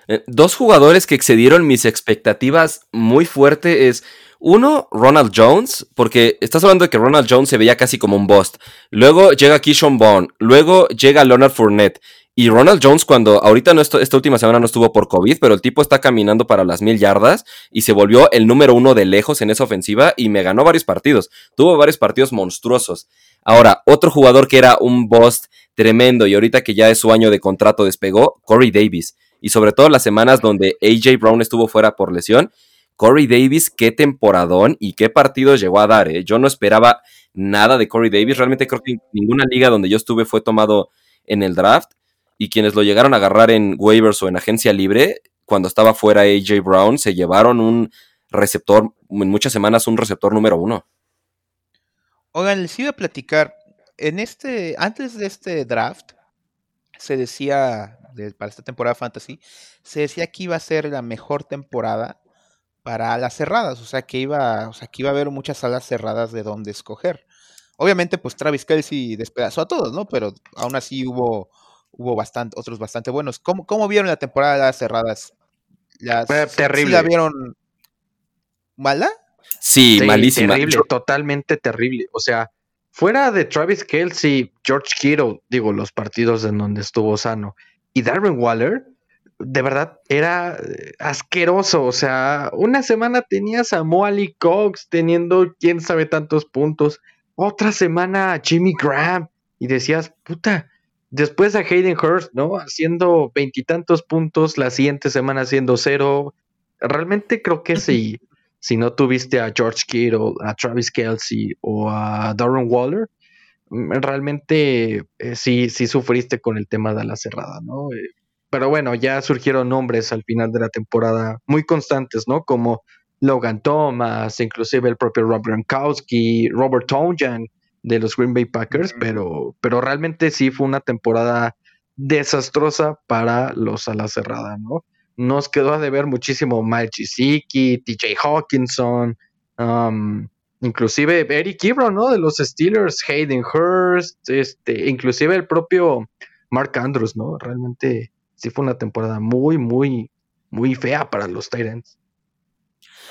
Eh, dos jugadores que excedieron mis expectativas muy fuerte es uno, Ronald Jones, porque estás hablando de que Ronald Jones se veía casi como un bust. Luego llega Kishon Bond, luego llega Leonard Fournette. Y Ronald Jones, cuando ahorita no esta última semana no estuvo por COVID, pero el tipo está caminando para las mil yardas y se volvió el número uno de lejos en esa ofensiva y me ganó varios partidos. Tuvo varios partidos monstruosos. Ahora, otro jugador que era un bust tremendo y ahorita que ya es su año de contrato despegó, Corey Davis y sobre todo las semanas donde AJ Brown estuvo fuera por lesión. Corey Davis, qué temporadón y qué partidos llegó a dar. ¿eh? Yo no esperaba nada de Corey Davis. Realmente creo que ninguna liga donde yo estuve fue tomado en el draft. Y quienes lo llegaron a agarrar en waivers o en agencia libre, cuando estaba fuera AJ Brown, se llevaron un receptor, en muchas semanas un receptor número uno. Oigan, les iba a platicar. En este, antes de este draft, se decía para esta temporada fantasy, se decía que iba a ser la mejor temporada para las cerradas, o sea que iba, o sea que iba a haber muchas salas cerradas de donde escoger. Obviamente, pues Travis Kelsey despedazó a todos, ¿no? Pero aún así hubo, hubo bastante, otros bastante buenos. ¿Cómo, cómo vieron la temporada de las cerradas? Las, terrible. ¿La vieron mala? Sí, malísima. Terrible, totalmente terrible. O sea, fuera de Travis Kelsey, George Kittle, digo, los partidos en donde estuvo sano, y Darren Waller, de verdad, era eh, asqueroso. O sea, una semana tenías a Moali Cox teniendo quién sabe tantos puntos. Otra semana a Jimmy Graham. Y decías, puta, después a Hayden Hurst, ¿no? Haciendo veintitantos puntos, la siguiente semana haciendo cero. Realmente creo que si, si no tuviste a George Kittle, a Travis Kelsey o a Darren Waller, realmente eh, sí, sí sufriste con el tema de la cerrada, ¿no? Eh, pero bueno, ya surgieron nombres al final de la temporada muy constantes, ¿no? Como Logan Thomas, inclusive el propio Rob Gronkowski, Robert Tonjan de los Green Bay Packers, pero, pero realmente sí fue una temporada desastrosa para los alas cerradas, ¿no? Nos quedó a deber muchísimo Mike Chisiki, TJ Hawkinson, um, inclusive Eric Ebron, ¿no? De los Steelers, Hayden Hurst, este, inclusive el propio Mark Andrews, ¿no? Realmente sí fue una temporada muy, muy, muy fea para los Titans.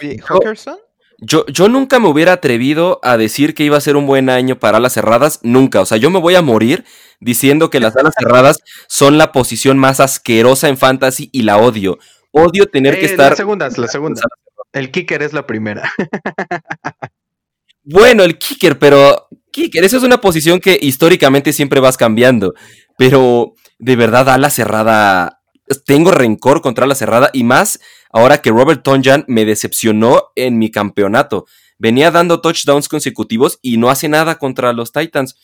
Oye, ¿Hawkinson? Yo, yo nunca me hubiera atrevido a decir que iba a ser un buen año para alas cerradas, nunca. O sea, yo me voy a morir diciendo que las alas cerradas son la posición más asquerosa en fantasy y la odio. Odio tener que Eh, estar. Las segundas, la segunda. El kicker es la primera. Bueno, el kicker, pero kicker, esa es una posición que históricamente siempre vas cambiando. Pero de verdad, ala cerrada. Tengo rencor contra ala cerrada y más ahora que Robert Tonjan me decepcionó en mi campeonato. Venía dando touchdowns consecutivos y no hace nada contra los Titans.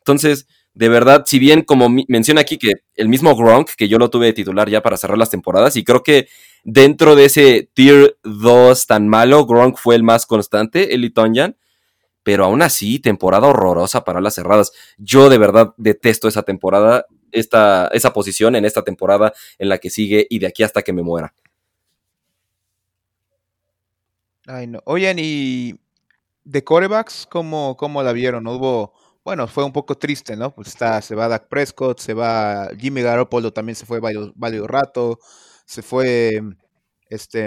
Entonces, de verdad, si bien como menciona aquí que el mismo Gronk, que yo lo tuve de titular ya para cerrar las temporadas, y creo que dentro de ese tier 2 tan malo, Gronk fue el más constante, el Tonjan pero aún así, temporada horrorosa para las cerradas. Yo de verdad detesto esa temporada, esta, esa posición en esta temporada en la que sigue y de aquí hasta que me muera. Ay, no. Oigan, y de corebacks, ¿cómo, cómo la vieron? Hubo, bueno, fue un poco triste, ¿no? Pues está, se va Dak Prescott, se va Jimmy Garoppolo, también se fue varios, varios rato, se fue este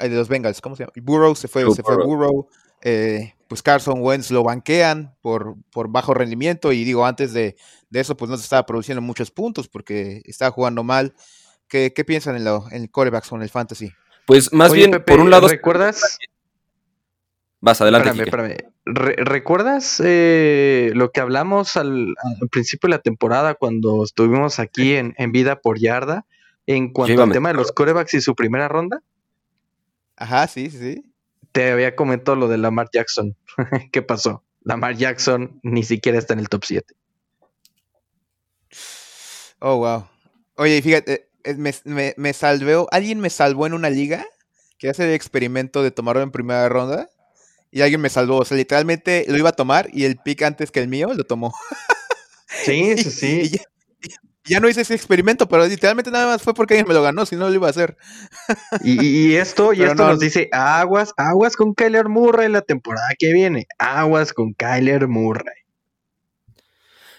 el de los Bengals, ¿cómo se llama? Burrow, se fue, Joe se fue Burrow. Eh, pues Carson Wentz lo banquean por, por bajo rendimiento y digo, antes de, de eso, pues no se estaba produciendo muchos puntos porque estaba jugando mal. ¿Qué, qué piensan en, lo, en corebacks con el fantasy? Pues más Oye, bien, Pepe, por un lado, ¿recuerdas? vas adelante. Espérame, espérame. Re- ¿Recuerdas eh, lo que hablamos al, al principio de la temporada cuando estuvimos aquí en, en Vida por Yarda en cuanto al tema de los corebacks y su primera ronda? Ajá, sí, sí, sí. Te había comentado lo de Lamar Jackson. ¿Qué pasó? Lamar Jackson ni siquiera está en el top 7. Oh, wow. Oye, fíjate, eh, me, me, me salvó, alguien me salvó en una liga que hace el experimento de tomarlo en primera ronda y alguien me salvó. O sea, literalmente lo iba a tomar y el pick antes que el mío lo tomó. Sí, sí, Y sí. y ya no hice ese experimento, pero literalmente nada más fue porque alguien me lo ganó, si no lo iba a hacer. Y, esto, y Pero esto no- nos dice aguas, aguas con Kyler Murray la temporada que viene. Aguas con Kyler Murray.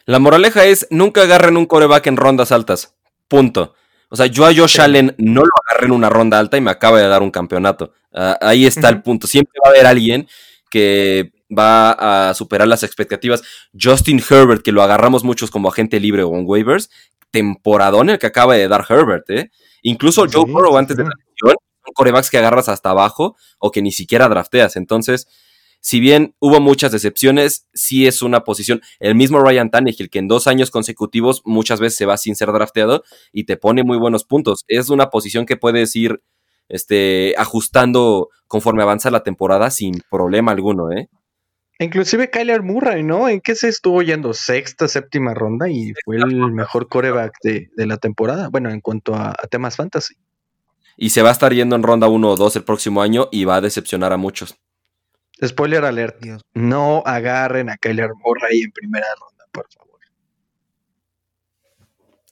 La moraleja es, nunca agarren un coreback en rondas altas. Punto. O sea, yo a Josh Sí. Allen no lo agarré en una ronda alta y me acaba de dar un campeonato. Ah, ahí está el punto. Siempre va a haber alguien que va a superar las expectativas. Justin Herbert, que lo agarramos muchos como agente libre o en waivers, temporadón el que acaba de dar Herbert, ¿eh? Incluso Joe Burrow sí, antes de la lesión, son corebacks que agarras hasta abajo o que ni siquiera drafteas. Entonces, si bien hubo muchas decepciones, sí es una posición. El mismo Ryan Tannehill, que en dos años consecutivos muchas veces se va sin ser drafteado y te pone muy buenos puntos. Es una posición que puedes ir este, ajustando conforme avanza la temporada sin problema alguno, ¿eh? Inclusive Kyler Murray, ¿no? ¿En qué se estuvo yendo? Sexta, séptima ronda y fue el mejor coreback de, de la temporada. Bueno, en cuanto a, a temas fantasy. Y se va a estar yendo en ronda 1 o 2 el próximo año y va a decepcionar a muchos. Spoiler alert. Dios. No agarren a Kyler Murray en primera ronda, por favor.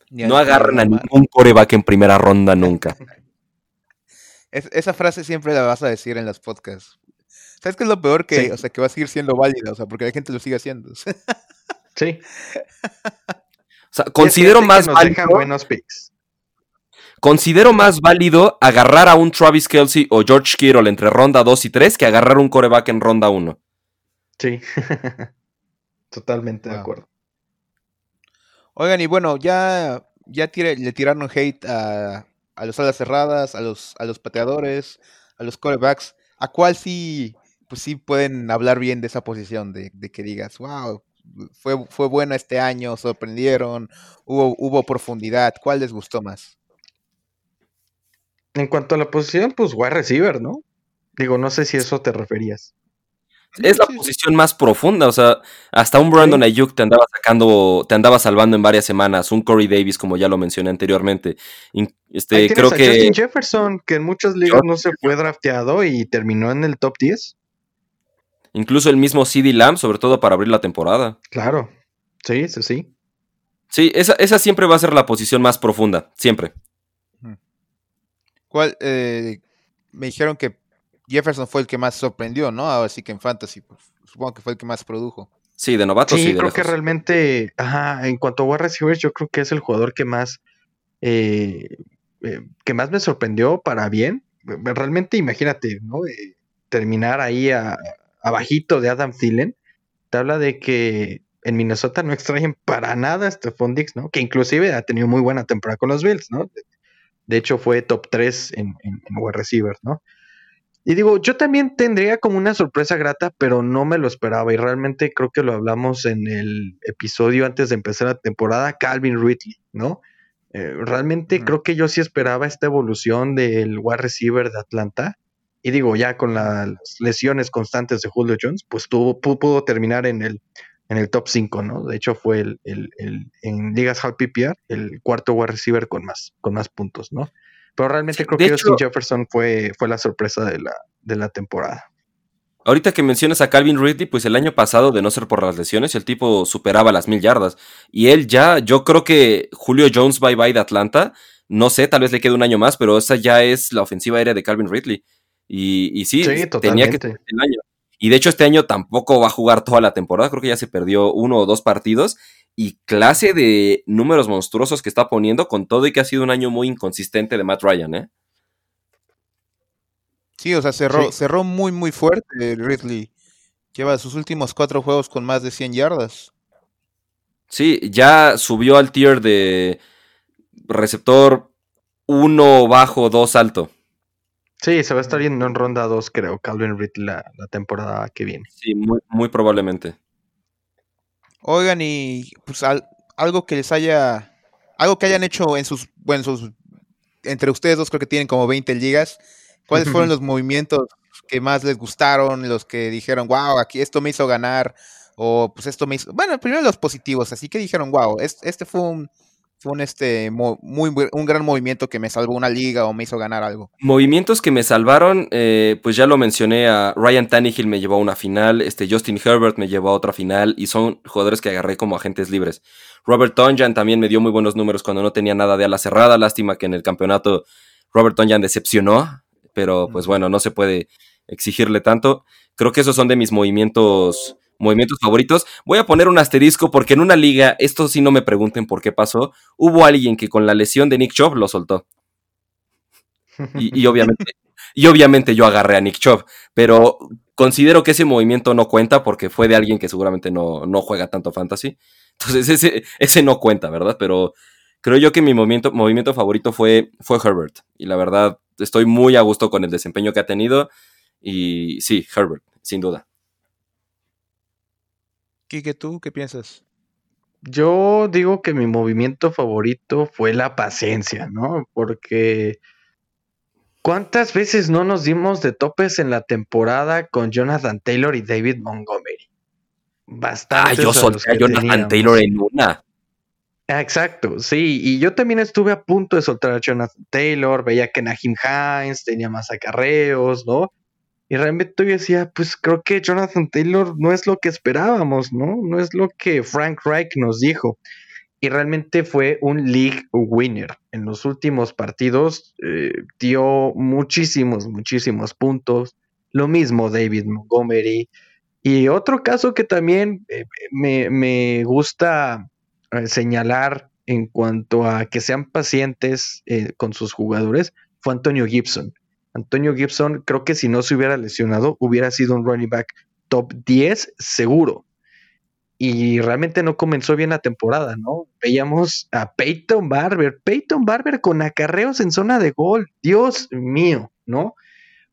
No ni a agarran a Lamar. ningún coreback en primera ronda nunca. Es- esa frase siempre la vas a decir en los podcasts. ¿Sabes qué es lo peor? Que, Sí. o sea, que va a seguir siendo válida, o sea, porque la gente lo sigue haciendo. Sí. O sea, considero que más nos válido, dejan buenos picks. considero más válido agarrar a un Travis Kelsey o George Kittle entre ronda 2 y 3 que agarrar un coreback en ronda 1. Sí. Totalmente de acuerdo. Oigan, y bueno, ya, ya tire- le tiraron hate a, a los alas cerradas, a los, a los pateadores, a los corebacks. ¿A cuál sí, pues sí pueden hablar bien de esa posición? De, de que digas, wow, fue, fue buena este año, sorprendieron, hubo, hubo profundidad. ¿Cuál les gustó más? En cuanto a la posición, pues wide receiver, ¿no? Digo, no sé si a eso te referías. Es la Sí, sí. posición más profunda, o sea, hasta un Brandon Ayuk te andaba sacando, te andaba salvando en varias semanas, un Corey Davis, como ya lo mencioné anteriormente. Ahí Este, creo a que Justin Jefferson, que en muchas ligas no se fue drafteado y terminó en el top 10. Incluso el mismo CD Lamb, sobre todo para abrir la temporada. Claro. Sí, sí, sí. Sí, esa, esa siempre va a ser la posición más profunda, siempre. ¿Cuál? Eh, me dijeron que Jefferson fue el que más sorprendió, ¿no? Ahora sí que en Fantasy, pues, supongo que fue el que más produjo. Sí, de novatos sí, sí creo que realmente, ajá, en cuanto a wide receivers, yo creo que es el jugador que más, eh, eh, que más me sorprendió para bien. Realmente, imagínate, ¿no? Eh, terminar ahí a, abajito de Adam Thielen, te habla de que en Minnesota no extraen para nada a Stephon Dix, ¿no? Que inclusive ha tenido muy buena temporada con los Bills, ¿no? De, hecho, fue top 3 en, en, en wide receivers, ¿no? Y digo, yo también tendría como una sorpresa grata, pero no me lo esperaba. Y realmente creo que lo hablamos en el episodio antes de empezar la temporada, Calvin Ridley, ¿no? Eh, realmente creo que yo sí esperaba esta evolución del wide receiver de Atlanta. Y digo, ya con las lesiones constantes de Julio Jones, pues tuvo, pudo, terminar en el, en el top 5, ¿no? De hecho, fue el, el, el en Ligas Hall PPR el cuarto wide receiver con más, con más puntos, ¿no? Pero realmente creo que Justin Jefferson fue, fue la sorpresa de la, de la temporada. Ahorita que mencionas a Calvin Ridley, pues el año pasado, de no ser por las lesiones, el tipo superaba las mil yardas. Y él ya, yo creo que Julio Jones bye bye de Atlanta, no sé, tal vez le quede un año más, pero esa ya es la ofensiva aérea de Calvin Ridley. Y, y sí, tenía que tener el año. Y de hecho este año tampoco va a jugar toda la temporada, creo que ya se perdió uno o dos partidos y clase de números monstruosos que está poniendo con todo y que ha sido un año muy inconsistente de Matt Ryan, ¿eh? Sí, o sea, cerró, cerró muy, muy fuerte Ridley. Lleva sus últimos cuatro juegos con más de 100 yardas. Sí, ya subió al tier de receptor 1 bajo, 2 alto. Sí, se va a estar yendo en ronda 2, creo, Calvin Ridley la, la temporada que viene. Sí, muy, muy probablemente. Oigan, y pues algo que les haya, algo que hayan hecho en sus, bueno, sus, entre ustedes dos creo que tienen como 20 ligas, ¿cuáles fueron los movimientos que más les gustaron, los que dijeron, wow, aquí esto me hizo ganar, o pues esto me hizo, bueno, primero los positivos, así que dijeron, wow, este fue un, fue un, este, muy, un gran movimiento que me salvó una liga o me hizo ganar algo. Movimientos que me salvaron, eh, pues ya lo mencioné, a Ryan Tannehill me llevó a una final, este Justin Herbert me llevó a otra final y son jugadores que agarré como agentes libres. Robert Tonjan también me dio muy buenos números cuando no tenía nada de ala cerrada, lástima que en el campeonato Robert Tonjan decepcionó, pero pues bueno, no se puede exigirle tanto. Creo que esos son de mis movimientos movimientos favoritos. Voy a poner un asterisco porque en una liga, esto sí no me pregunten por qué pasó, hubo alguien que con la lesión de Nick Chubb lo soltó. Y, obviamente, yo agarré a Nick Chubb, pero considero que ese movimiento no cuenta porque fue de alguien que seguramente no, no juega tanto fantasy. Entonces ese, ese no cuenta, ¿verdad? Pero creo yo que mi movimiento, movimiento favorito fue, fue Herbert. Y la verdad, estoy muy a gusto con el desempeño que ha tenido. Y sí, Herbert, sin duda. Quique, ¿tú qué piensas? Yo digo que mi movimiento favorito fue la paciencia, ¿no? Porque ¿cuántas veces no nos dimos de topes en la temporada con Jonathan Taylor y David Montgomery? Bastante. Ah, yo solté a Jonathan Taylor en una. Exacto, sí, y yo también estuve a punto de soltar a Jonathan Taylor, veía que Nahim Hines tenía más acarreos, ¿no? Y realmente yo decía, pues creo que Jonathan Taylor no es lo que esperábamos, ¿no? No es lo que Frank Reich nos dijo. Y realmente fue un league winner. En los últimos partidos eh, dio muchísimos, muchísimos puntos. Lo mismo David Montgomery. Y otro caso que también eh, me, gusta eh, señalar en cuanto a que sean pacientes con sus jugadores fue Antonio Gibson. Antonio Gibson, creo que si no se hubiera lesionado, hubiera sido un running back top 10 seguro. Y realmente no comenzó bien la temporada, ¿no? Veíamos a Peyton Barber, Peyton Barber con acarreos en zona de gol, Dios mío, ¿no?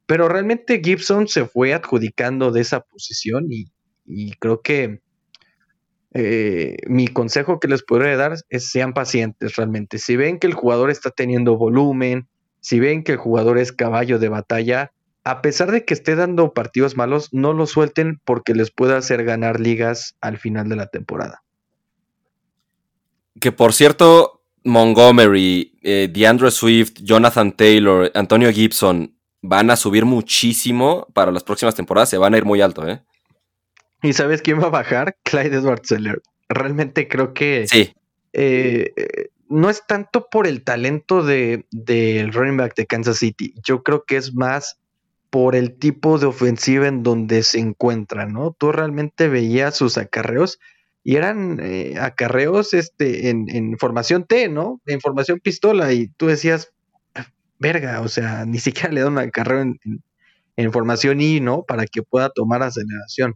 Pero realmente Gibson se fue adjudicando de esa posición y, creo que eh, mi consejo que les podría dar es sean pacientes realmente. Si ven que el jugador está teniendo volumen, si ven que el jugador es caballo de batalla, a pesar de que esté dando partidos malos, no lo suelten porque les puede hacer ganar ligas al final de la temporada. Que por cierto, Montgomery, eh, DeAndre Swift, Jonathan Taylor, Antonio Gibson van a subir muchísimo para las próximas temporadas, se van a ir muy alto, ¿eh? ¿Y sabes quién va a bajar? Clyde Edwards Seller. Realmente creo que sí. eh, eh, no es tanto por el talento del de, running back de Kansas City. Yo creo que es más por el tipo de ofensiva en donde se encuentra, ¿no? Tú realmente veías sus acarreos y eran eh, acarreos este, en, formación T, ¿no? En formación pistola y tú decías, verga, o sea, ni siquiera le da un acarreo en, en, formación I, ¿no? Para que pueda tomar aceleración.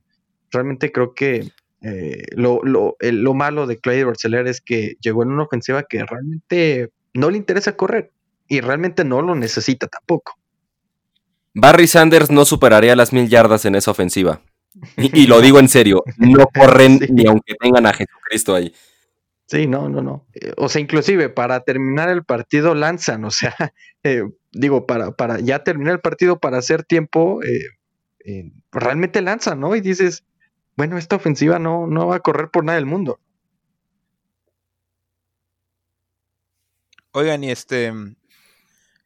Realmente creo que eh, lo, lo, lo, malo de Clyde Barceler es que llegó en una ofensiva que realmente no le interesa correr y realmente no lo necesita tampoco. Barry Sanders no superaría las mil yardas en esa ofensiva. Y, lo digo en serio, no corren ni aunque tengan a Jesucristo ahí. Sí, no, no, no. Eh, o sea, inclusive para terminar el partido lanzan, o sea, eh, digo, para, para ya terminar el partido, para hacer tiempo, eh, realmente lanzan, ¿no? Y dices, bueno, esta ofensiva no, no va a correr por nada del mundo. Oigan, y este,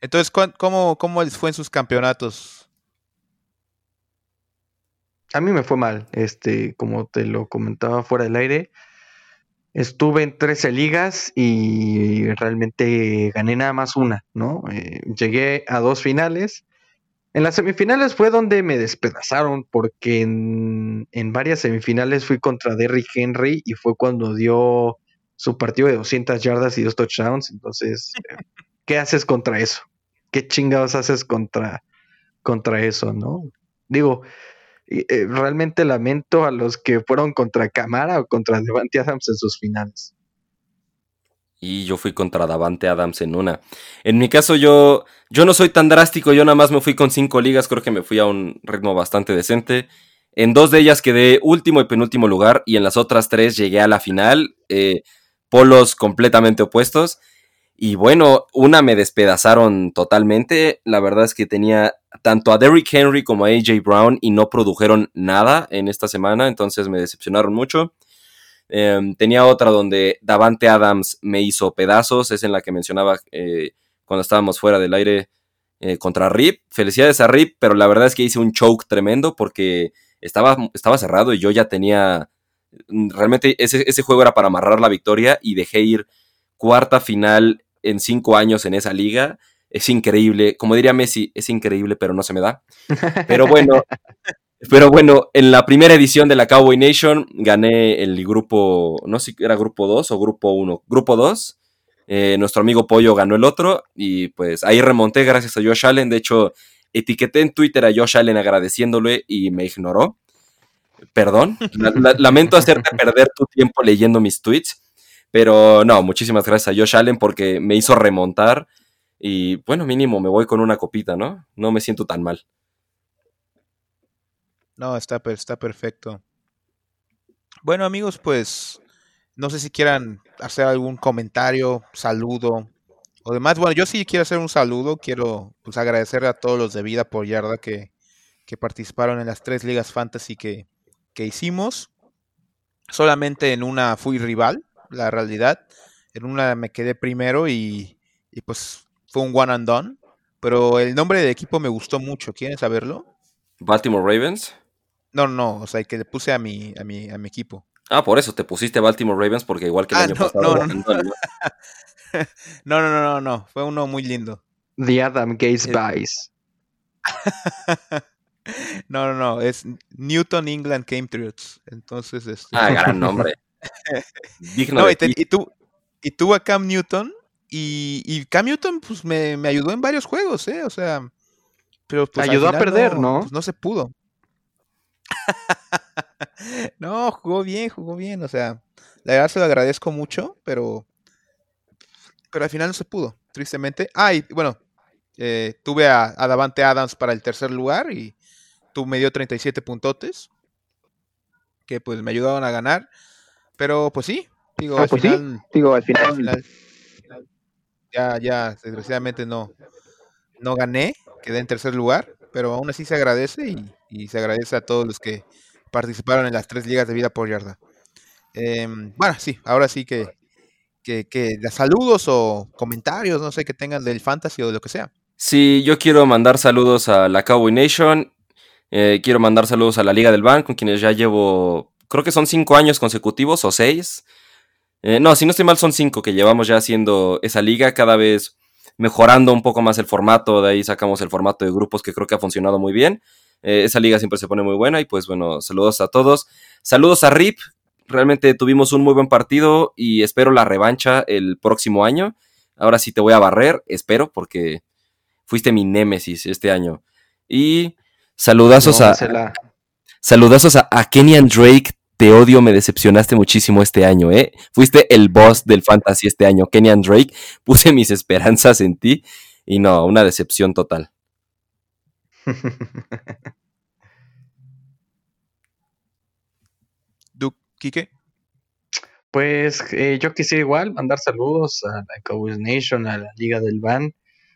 entonces, ¿cómo, cómo les fue en sus campeonatos? A mí me fue mal, este, como te lo comentaba fuera del aire. Estuve en 13 ligas y realmente gané nada más una, ¿no? Eh, llegué a dos finales. En las semifinales fue donde me despedazaron porque en, varias semifinales fui contra Derrick Henry y fue cuando dio su partido de 200 yardas y dos touchdowns. Entonces, ¿qué haces contra eso? ¿Qué chingados haces contra, contra eso, no? Digo, eh, realmente lamento a los que fueron contra Camara o contra Devante Adams en sus finales. Y yo fui contra Davante Adams en una. En mi caso, yo, yo no soy tan drástico, yo nada más me fui con cinco ligas, creo que me fui a un ritmo bastante decente. En dos de ellas quedé último y penúltimo lugar, y en las otras tres llegué a la final. Eh, polos completamente opuestos. Y bueno, una me despedazaron totalmente. La verdad es que tenía tanto a Derrick Henry como a AJ Brown y no produjeron nada en esta semana, entonces me decepcionaron mucho. Em, tenía otra donde Davante Adams me hizo pedazos, es en la que mencionaba eh, cuando estábamos fuera del aire eh, contra Rip. Felicidades a Rip, pero la verdad es que hice un choke tremendo porque estaba, estaba cerrado y yo ya tenía... Realmente ese, ese juego era para amarrar la victoria y dejé ir cuarta final en cinco años en esa liga es increíble. Como diría Messi, es increíble, pero no se me da. Pero bueno, pero bueno, en la primera edición de la Cowboy Nation gané el grupo, no sé si era grupo 2 o grupo 1, grupo 2. Eh, nuestro amigo Pollo ganó el otro y pues ahí remonté gracias a Josh Allen. De hecho, etiqueté en Twitter a Josh Allen agradeciéndole y me ignoró. Perdón, lamento hacerte perder tu tiempo leyendo mis tweets, pero no, muchísimas gracias a Josh Allen porque me hizo remontar y bueno, mínimo me voy con una copita, ¿no? No me siento tan mal. No, está, está perfecto. Bueno, amigos, pues no sé si quieran hacer algún comentario, saludo o demás. Bueno, yo sí quiero hacer un saludo. Quiero pues, agradecer a todos los de Vida por Yarda que, que participaron en las tres ligas fantasy que, que hicimos. Solamente en una fui rival, la realidad. En una me quedé primero y, y pues fue un one and done, pero el nombre del equipo me gustó mucho. ¿Quieren saberlo? Baltimore Ravens. No, no, o sea, que le puse a mi, a mi, a mi equipo. Ah, por eso te pusiste Baltimore Ravens, porque igual que el ah, año pasado. No no. no, no, no, no, fue uno muy lindo. The Adam Gates Vice. no, no, no, es Newton England Patriots. Entonces, este... Ah, gran nombre. no, y, y, tú, y tú a Cam Newton y, Cam Newton, pues me, ayudó en varios juegos, ¿eh? O sea, pero pues, ayudó a perder, ¿no? Pues, no se pudo. no, jugó bien, jugó bien. O sea, la verdad se lo agradezco mucho, pero, pero al final no se pudo, tristemente. Ah, y bueno, eh, tuve a, Davante Adams para el tercer lugar y tú me dio 37 puntotes, que pues me ayudaron a ganar. Pero pues sí, digo, ah, al, pues final, digo al final ya, ya, desgraciadamente no, no gané, quedé en tercer lugar, pero aún así se agradece y, se agradece a todos los que participaron en las tres ligas de vida por yarda. Em, bueno, sí, ahora sí que, que, que saludos o comentarios, no sé, que tengan del fantasy o de lo que sea. Sí, yo quiero mandar saludos a la Cowboy Nation, eh, quiero mandar saludos a la Liga del Banco, quienes ya llevo, creo que son cinco años consecutivos o seis. Eh, no, si no estoy mal, son cinco que llevamos ya haciendo esa liga, cada vez mejorando un poco más el formato. De ahí sacamos el formato de grupos que creo que ha funcionado muy bien. Eh, esa liga siempre se pone muy buena y pues bueno, saludos a todos. Saludos a Rip. Realmente tuvimos un muy buen partido y espero la revancha el próximo año. Ahora sí te voy a barrer, espero, porque fuiste mi némesis este año. Y saludazos a... Saludazos a, a Kenyan Drake te odio, me decepcionaste muchísimo este año, ¿eh? Fuiste el boss del fantasy este año, Kenyan Drake. Puse mis esperanzas en ti y no, una decepción total. ¿Tú, Kike? Pues eh, yo quisiera igual mandar saludos a la Cowboys Nation, a la Liga del Ban,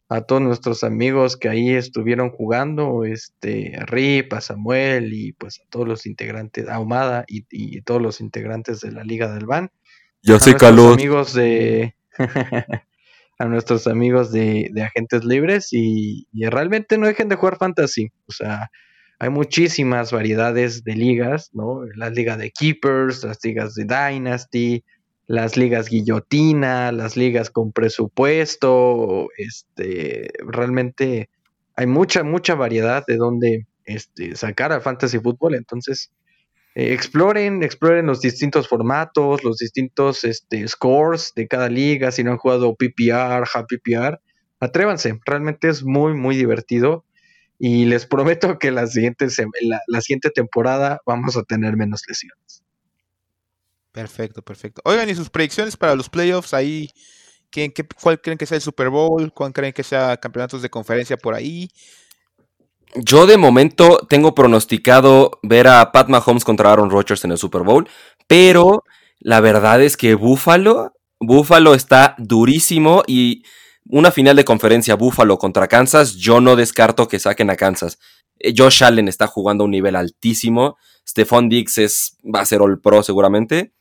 a todos nuestros amigos que ahí estuvieron jugando, este, a Rip, a Samuel y pues a todos los integrantes, a Humada y, todos los integrantes de la Liga del Ban. Yo soy Calor. amigos de a nuestros amigos de, agentes libres y, y, realmente no dejen de jugar fantasy. O sea, hay muchísimas variedades de ligas, ¿no? Las ligas de Keepers, las ligas de Dynasty, las ligas guillotina, las ligas con presupuesto, este, realmente hay mucha, mucha variedad de donde este, sacar a fantasy fútbol, entonces eh, exploren, exploren los distintos formatos, los distintos este, scores de cada liga, si no han jugado PPR, half PPR, atrévanse, realmente es muy, muy divertido y les prometo que la siguiente, la siguiente temporada vamos a tener menos lesiones. Perfecto, perfecto. Oigan, ¿y sus predicciones para los playoffs ahí? ¿Quién, qué, ¿Cuál creen que sea el Super Bowl? ¿Cuál creen que sea campeonatos de conferencia por ahí? Yo de momento tengo pronosticado ver a Pat Mahomes contra Aaron Rodgers en el Super Bowl, pero la verdad es que Buffalo, Buffalo está durísimo y una final de conferencia Buffalo contra Kansas, yo no descarto que saquen a Kansas. Eh, Josh Allen está jugando a un nivel altísimo. Stephon Diggs es, va a ser All Pro seguramente.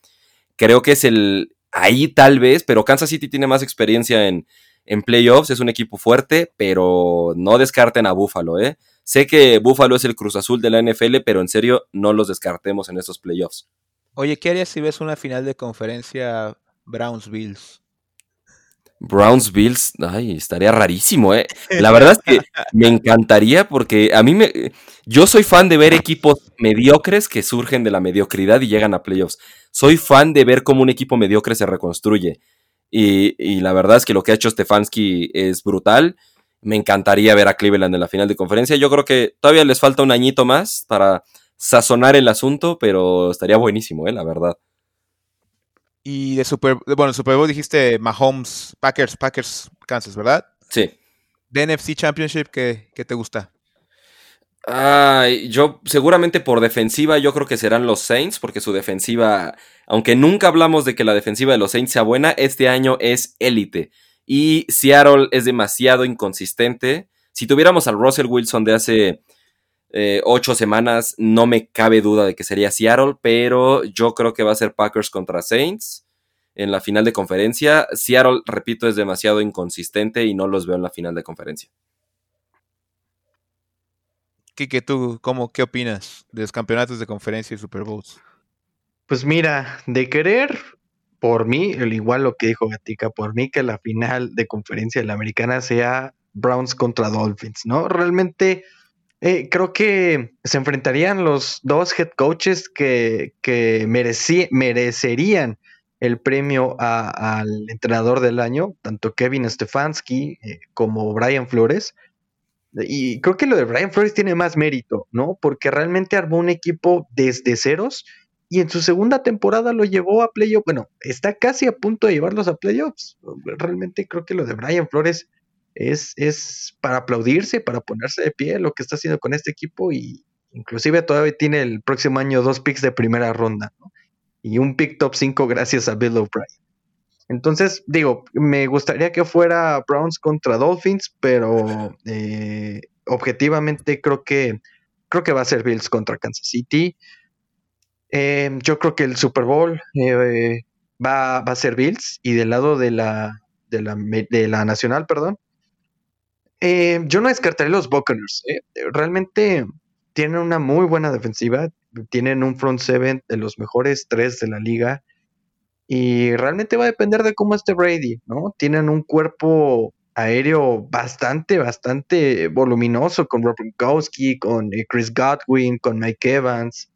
Creo que es el. Ahí tal vez, pero Kansas City tiene más experiencia en, en playoffs. Es un equipo fuerte, pero no descarten a Buffalo, ¿eh? Sé que Buffalo es el Cruz Azul de la NFL, pero en serio, no los descartemos en estos playoffs. Oye, ¿qué harías si ves una final de conferencia Browns-Bills? Browns Bills, ay, estaría rarísimo, ¿eh? La verdad es que me encantaría porque a mí me. Yo soy fan de ver equipos mediocres que surgen de la mediocridad y llegan a playoffs. Soy fan de ver cómo un equipo mediocre se reconstruye. Y, la verdad es que lo que ha hecho Stefanski es brutal. Me encantaría ver a Cleveland en la final de conferencia. Yo creo que todavía les falta un añito más para sazonar el asunto, pero estaría buenísimo, ¿eh? La verdad. Y de Super, bueno, Super Bowl dijiste Mahomes, Packers, Packers, Kansas, ¿verdad? Sí. De NFC Championship, ¿qué, te gusta? Ay, yo seguramente por defensiva yo creo que serán los Saints, porque su defensiva, aunque nunca hablamos de que la defensiva de los Saints sea buena, este año es élite. Y Seattle es demasiado inconsistente. Si tuviéramos al Russell Wilson de hace eh, ocho semanas, no me cabe duda de que sería Seattle, pero yo creo que va a ser Packers contra Saints en la final de conferencia. Seattle, repito, es demasiado inconsistente y no los veo en la final de conferencia. Kike, ¿tú cómo, qué opinas de los campeonatos de conferencia y Super Bowls? Pues mira, de querer, por mí, el igual lo que dijo Gatica, por mí que la final de conferencia de la americana sea Browns contra Dolphins, ¿no? Realmente eh, creo que se enfrentarían los dos head coaches que, merecerían el premio al entrenador del año, tanto Kevin Stefanski eh, como Brian Flores. Y creo que lo de Brian Flores tiene más mérito, ¿no? Porque realmente armó un equipo desde ceros y en su segunda temporada lo llevó a playoffs. Bueno, está casi a punto de llevarlos a playoffs. Realmente creo que lo de Brian Flores es, es para aplaudirse, para ponerse de pie lo que está haciendo con este equipo y inclusive todavía tiene el próximo año dos picks de primera ronda y un pick top 5 gracias a Bill O'Brien. Entonces, digo, me gustaría que fuera Browns contra Dolphins, pero eh, objetivamente creo que creo que va a ser Bills contra Kansas City. Eh, yo creo que el Super Bowl eh, va, a ser Bills y del lado de la, de la, de la nacional, perdón, eh, yo no descartaré los Buccaneers. Eh. Realmente tienen una muy buena defensiva. Tienen un front seven de los mejores tres de la liga. Y realmente va a depender de cómo esté Brady, ¿no? Tienen un cuerpo aéreo bastante, bastante voluminoso con Rob Gronkowski, con eh, Chris Godwin, con Mike Evans.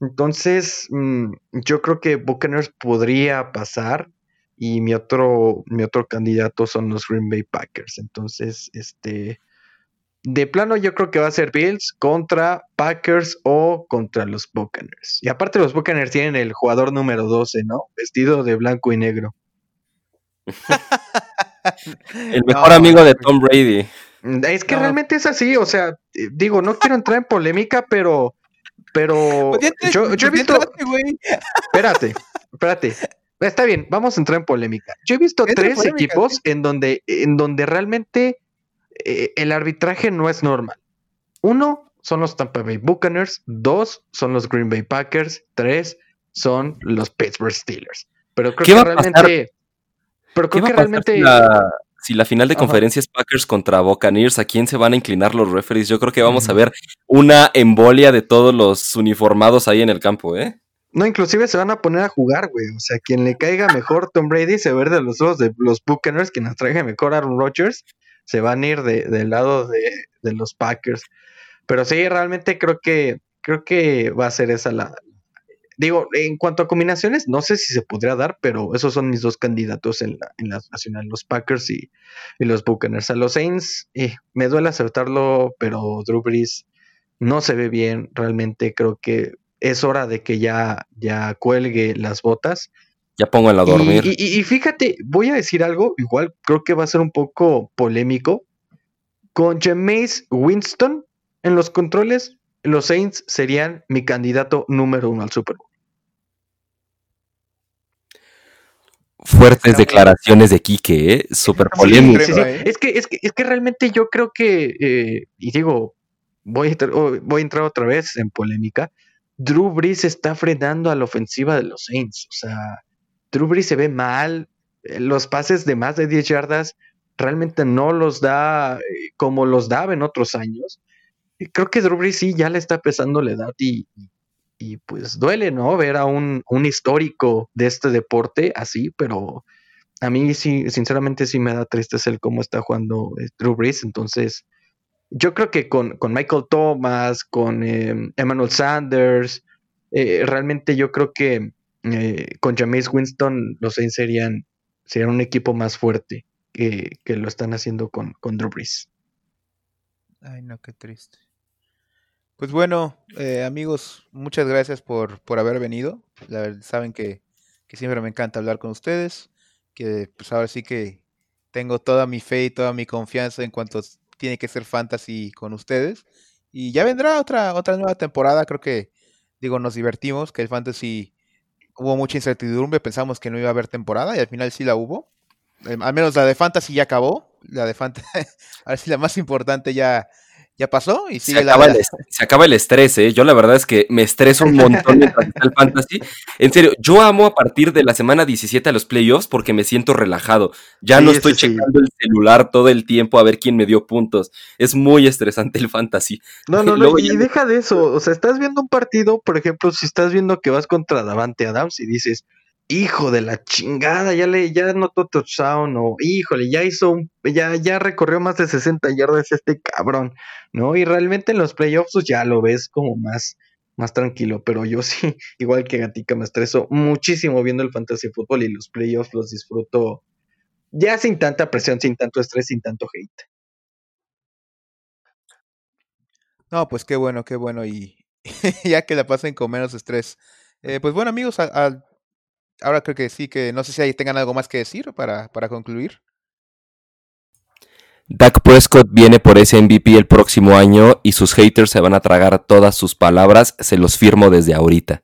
Entonces, mm, yo creo que Buccaneers podría pasar y mi otro, mi otro candidato son los Green Bay Packers. Entonces, este, de plano yo creo que va a ser Bills contra Packers o contra los Buccaneers. Y aparte los Buccaneers tienen el jugador número 12, ¿no? Vestido de blanco y negro. el mejor amigo de Tom Brady. Es que realmente es así, o sea, eh, digo, no quiero entrar en polémica, pero pero pues yo, he visto. Espérate, espérate. Está bien, vamos a entrar en polémica. Yo he visto tres equipos en donde, en donde realmente eh, el arbitraje no es normal. Uno son los Tampa Bay Buccaneers, dos son los Green Bay Packers, tres son los Pittsburgh Steelers. Pero creo que realmente. Pero creo que realmente si la final de conferencia es Packers contra Buccaneers, ¿a quién se van a inclinar los referees? Yo creo que vamos a ver una embolia de todos los uniformados ahí en el campo, ¿eh? No, inclusive se van a poner a jugar, güey. O sea, quien le caiga mejor Tom Brady se va a ver de los ojos de los Buccaneers, quien nos traiga mejor Aaron Rodgers, se van a ir del lado de, de, los Packers. Pero sí, realmente creo que creo que va a ser esa la, Digo, en cuanto a combinaciones, no sé si se podría dar, pero esos son mis dos candidatos en la, en la nacional, los Packers y, los Buccaneers. A los Saints, eh, me duele aceptarlo, pero Drew Brees no se ve bien. Realmente creo que es hora de que ya, ya cuelgue las botas. Ya pongo a dormir. Y, y, fíjate, voy a decir algo, igual creo que va a ser un poco polémico. Con Jameis Winston en los controles, los Saints serían mi candidato número uno al Super Bowl. Fuertes declaraciones de Quique, ¿eh? Súper polémico. Es, que, es, que, es que realmente yo creo que, eh, y digo, voy a, oh, voy a entrar otra vez en polémica. Drew Brees está frenando a la ofensiva de los Saints. O sea, Drew Brees se ve mal. Eh, los pases de más de 10 yardas realmente no los da eh, como los daba en otros años creo que Drew sí ya le está pesando la edad y, y pues duele, ¿no? Ver a un, un, histórico de este deporte así, pero a mí sí, sinceramente sí me da tristeza el cómo está jugando eh, Drew Brees, entonces yo creo que con, con Michael Thomas, con em, Emmanuel Sanders, eh, realmente yo creo que eh, con Jameis Winston los Saints serían, serían un equipo más fuerte que, que lo están haciendo con, con Drew Brees. Ay, no, qué triste. Pues bueno, eh, amigos, muchas gracias por, por haber venido. saben que, siempre me encanta hablar con ustedes, que pues ahora sí que tengo toda mi fe y toda mi confianza en cuanto tiene que ser fantasy con ustedes. Y ya vendrá otra, otra nueva temporada, creo que, digo, nos divertimos, que el fantasy hubo mucha incertidumbre, pensamos que no iba a haber temporada y al final sí la hubo. Em, al menos la de fantasy ya acabó, la de fantasy, ahora sí la más importante ya, ya pasó y sigue se, acaba el, se acaba el estrés, ¿eh? Yo la verdad es que me estreso un montón mientras el fantasy. En serio, yo amo a partir de la semana 17 a los playoffs porque me siento relajado. Ya no estoy checando el celular todo el tiempo a ver quién me dio puntos. Es muy estresante el fantasy. No, no, no, y deja de eso. O sea, estás viendo un partido, por ejemplo, si estás viendo que vas contra Davante Adams y dices, hijo de la chingada, ya le, ya notó touchdown, o híjole, ya hizo un, ya, ya recorrió más de 60 yardas este cabrón, ¿no? Y realmente en los playoffs pues, ya lo ves como más, más tranquilo, pero yo sí, igual que Gatica, me estreso muchísimo viendo el fantasy fútbol y los playoffs los disfruto ya sin tanta presión, sin tanto estrés, sin tanto hate. No, pues qué bueno, qué bueno, y ya que la pasen con menos estrés. Eh, pues bueno, amigos, al ahora creo que sí, que no sé si ahí tengan algo más que decir para, para concluir. Dak Prescott viene por ese MVP el próximo año y sus haters se van a tragar todas sus palabras, se los firmo desde ahorita.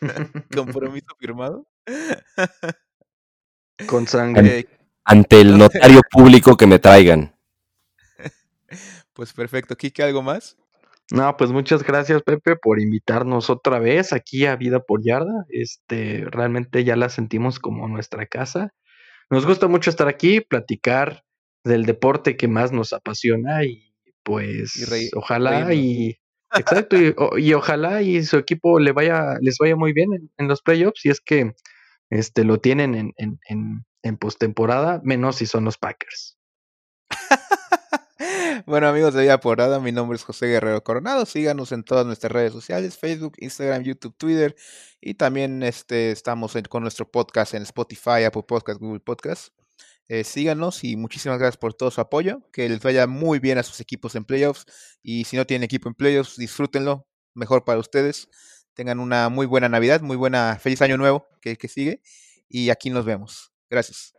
¿Compromiso firmado? Con sangre. Ante el notario público que me traigan. Pues perfecto. Kike, ¿algo más? No, pues muchas gracias, Pepe, por invitarnos otra vez aquí a Vida por Yarda. Este, realmente ya la sentimos como nuestra casa. Nos gusta mucho estar aquí, platicar del deporte que más nos apasiona y pues ojalá y exacto y, ojalá y su equipo le vaya les vaya muy bien en, los playoffs y es que este, lo tienen en, en, en, en postemporada, menos si son los Packers. bueno, amigos de Vida Porada, mi nombre es José Guerrero Coronado. Síganos en todas nuestras redes sociales: Facebook, Instagram, YouTube, Twitter. Y también este, estamos con nuestro podcast en Spotify, Apple Podcast, Google Podcast. Eh, síganos y muchísimas gracias por todo su apoyo. Que les vaya muy bien a sus equipos en playoffs. Y si no tienen equipo en playoffs, disfrútenlo. Mejor para ustedes. Tengan una muy buena Navidad, muy buena, feliz año nuevo que, que sigue. Y aquí nos vemos. Gracias.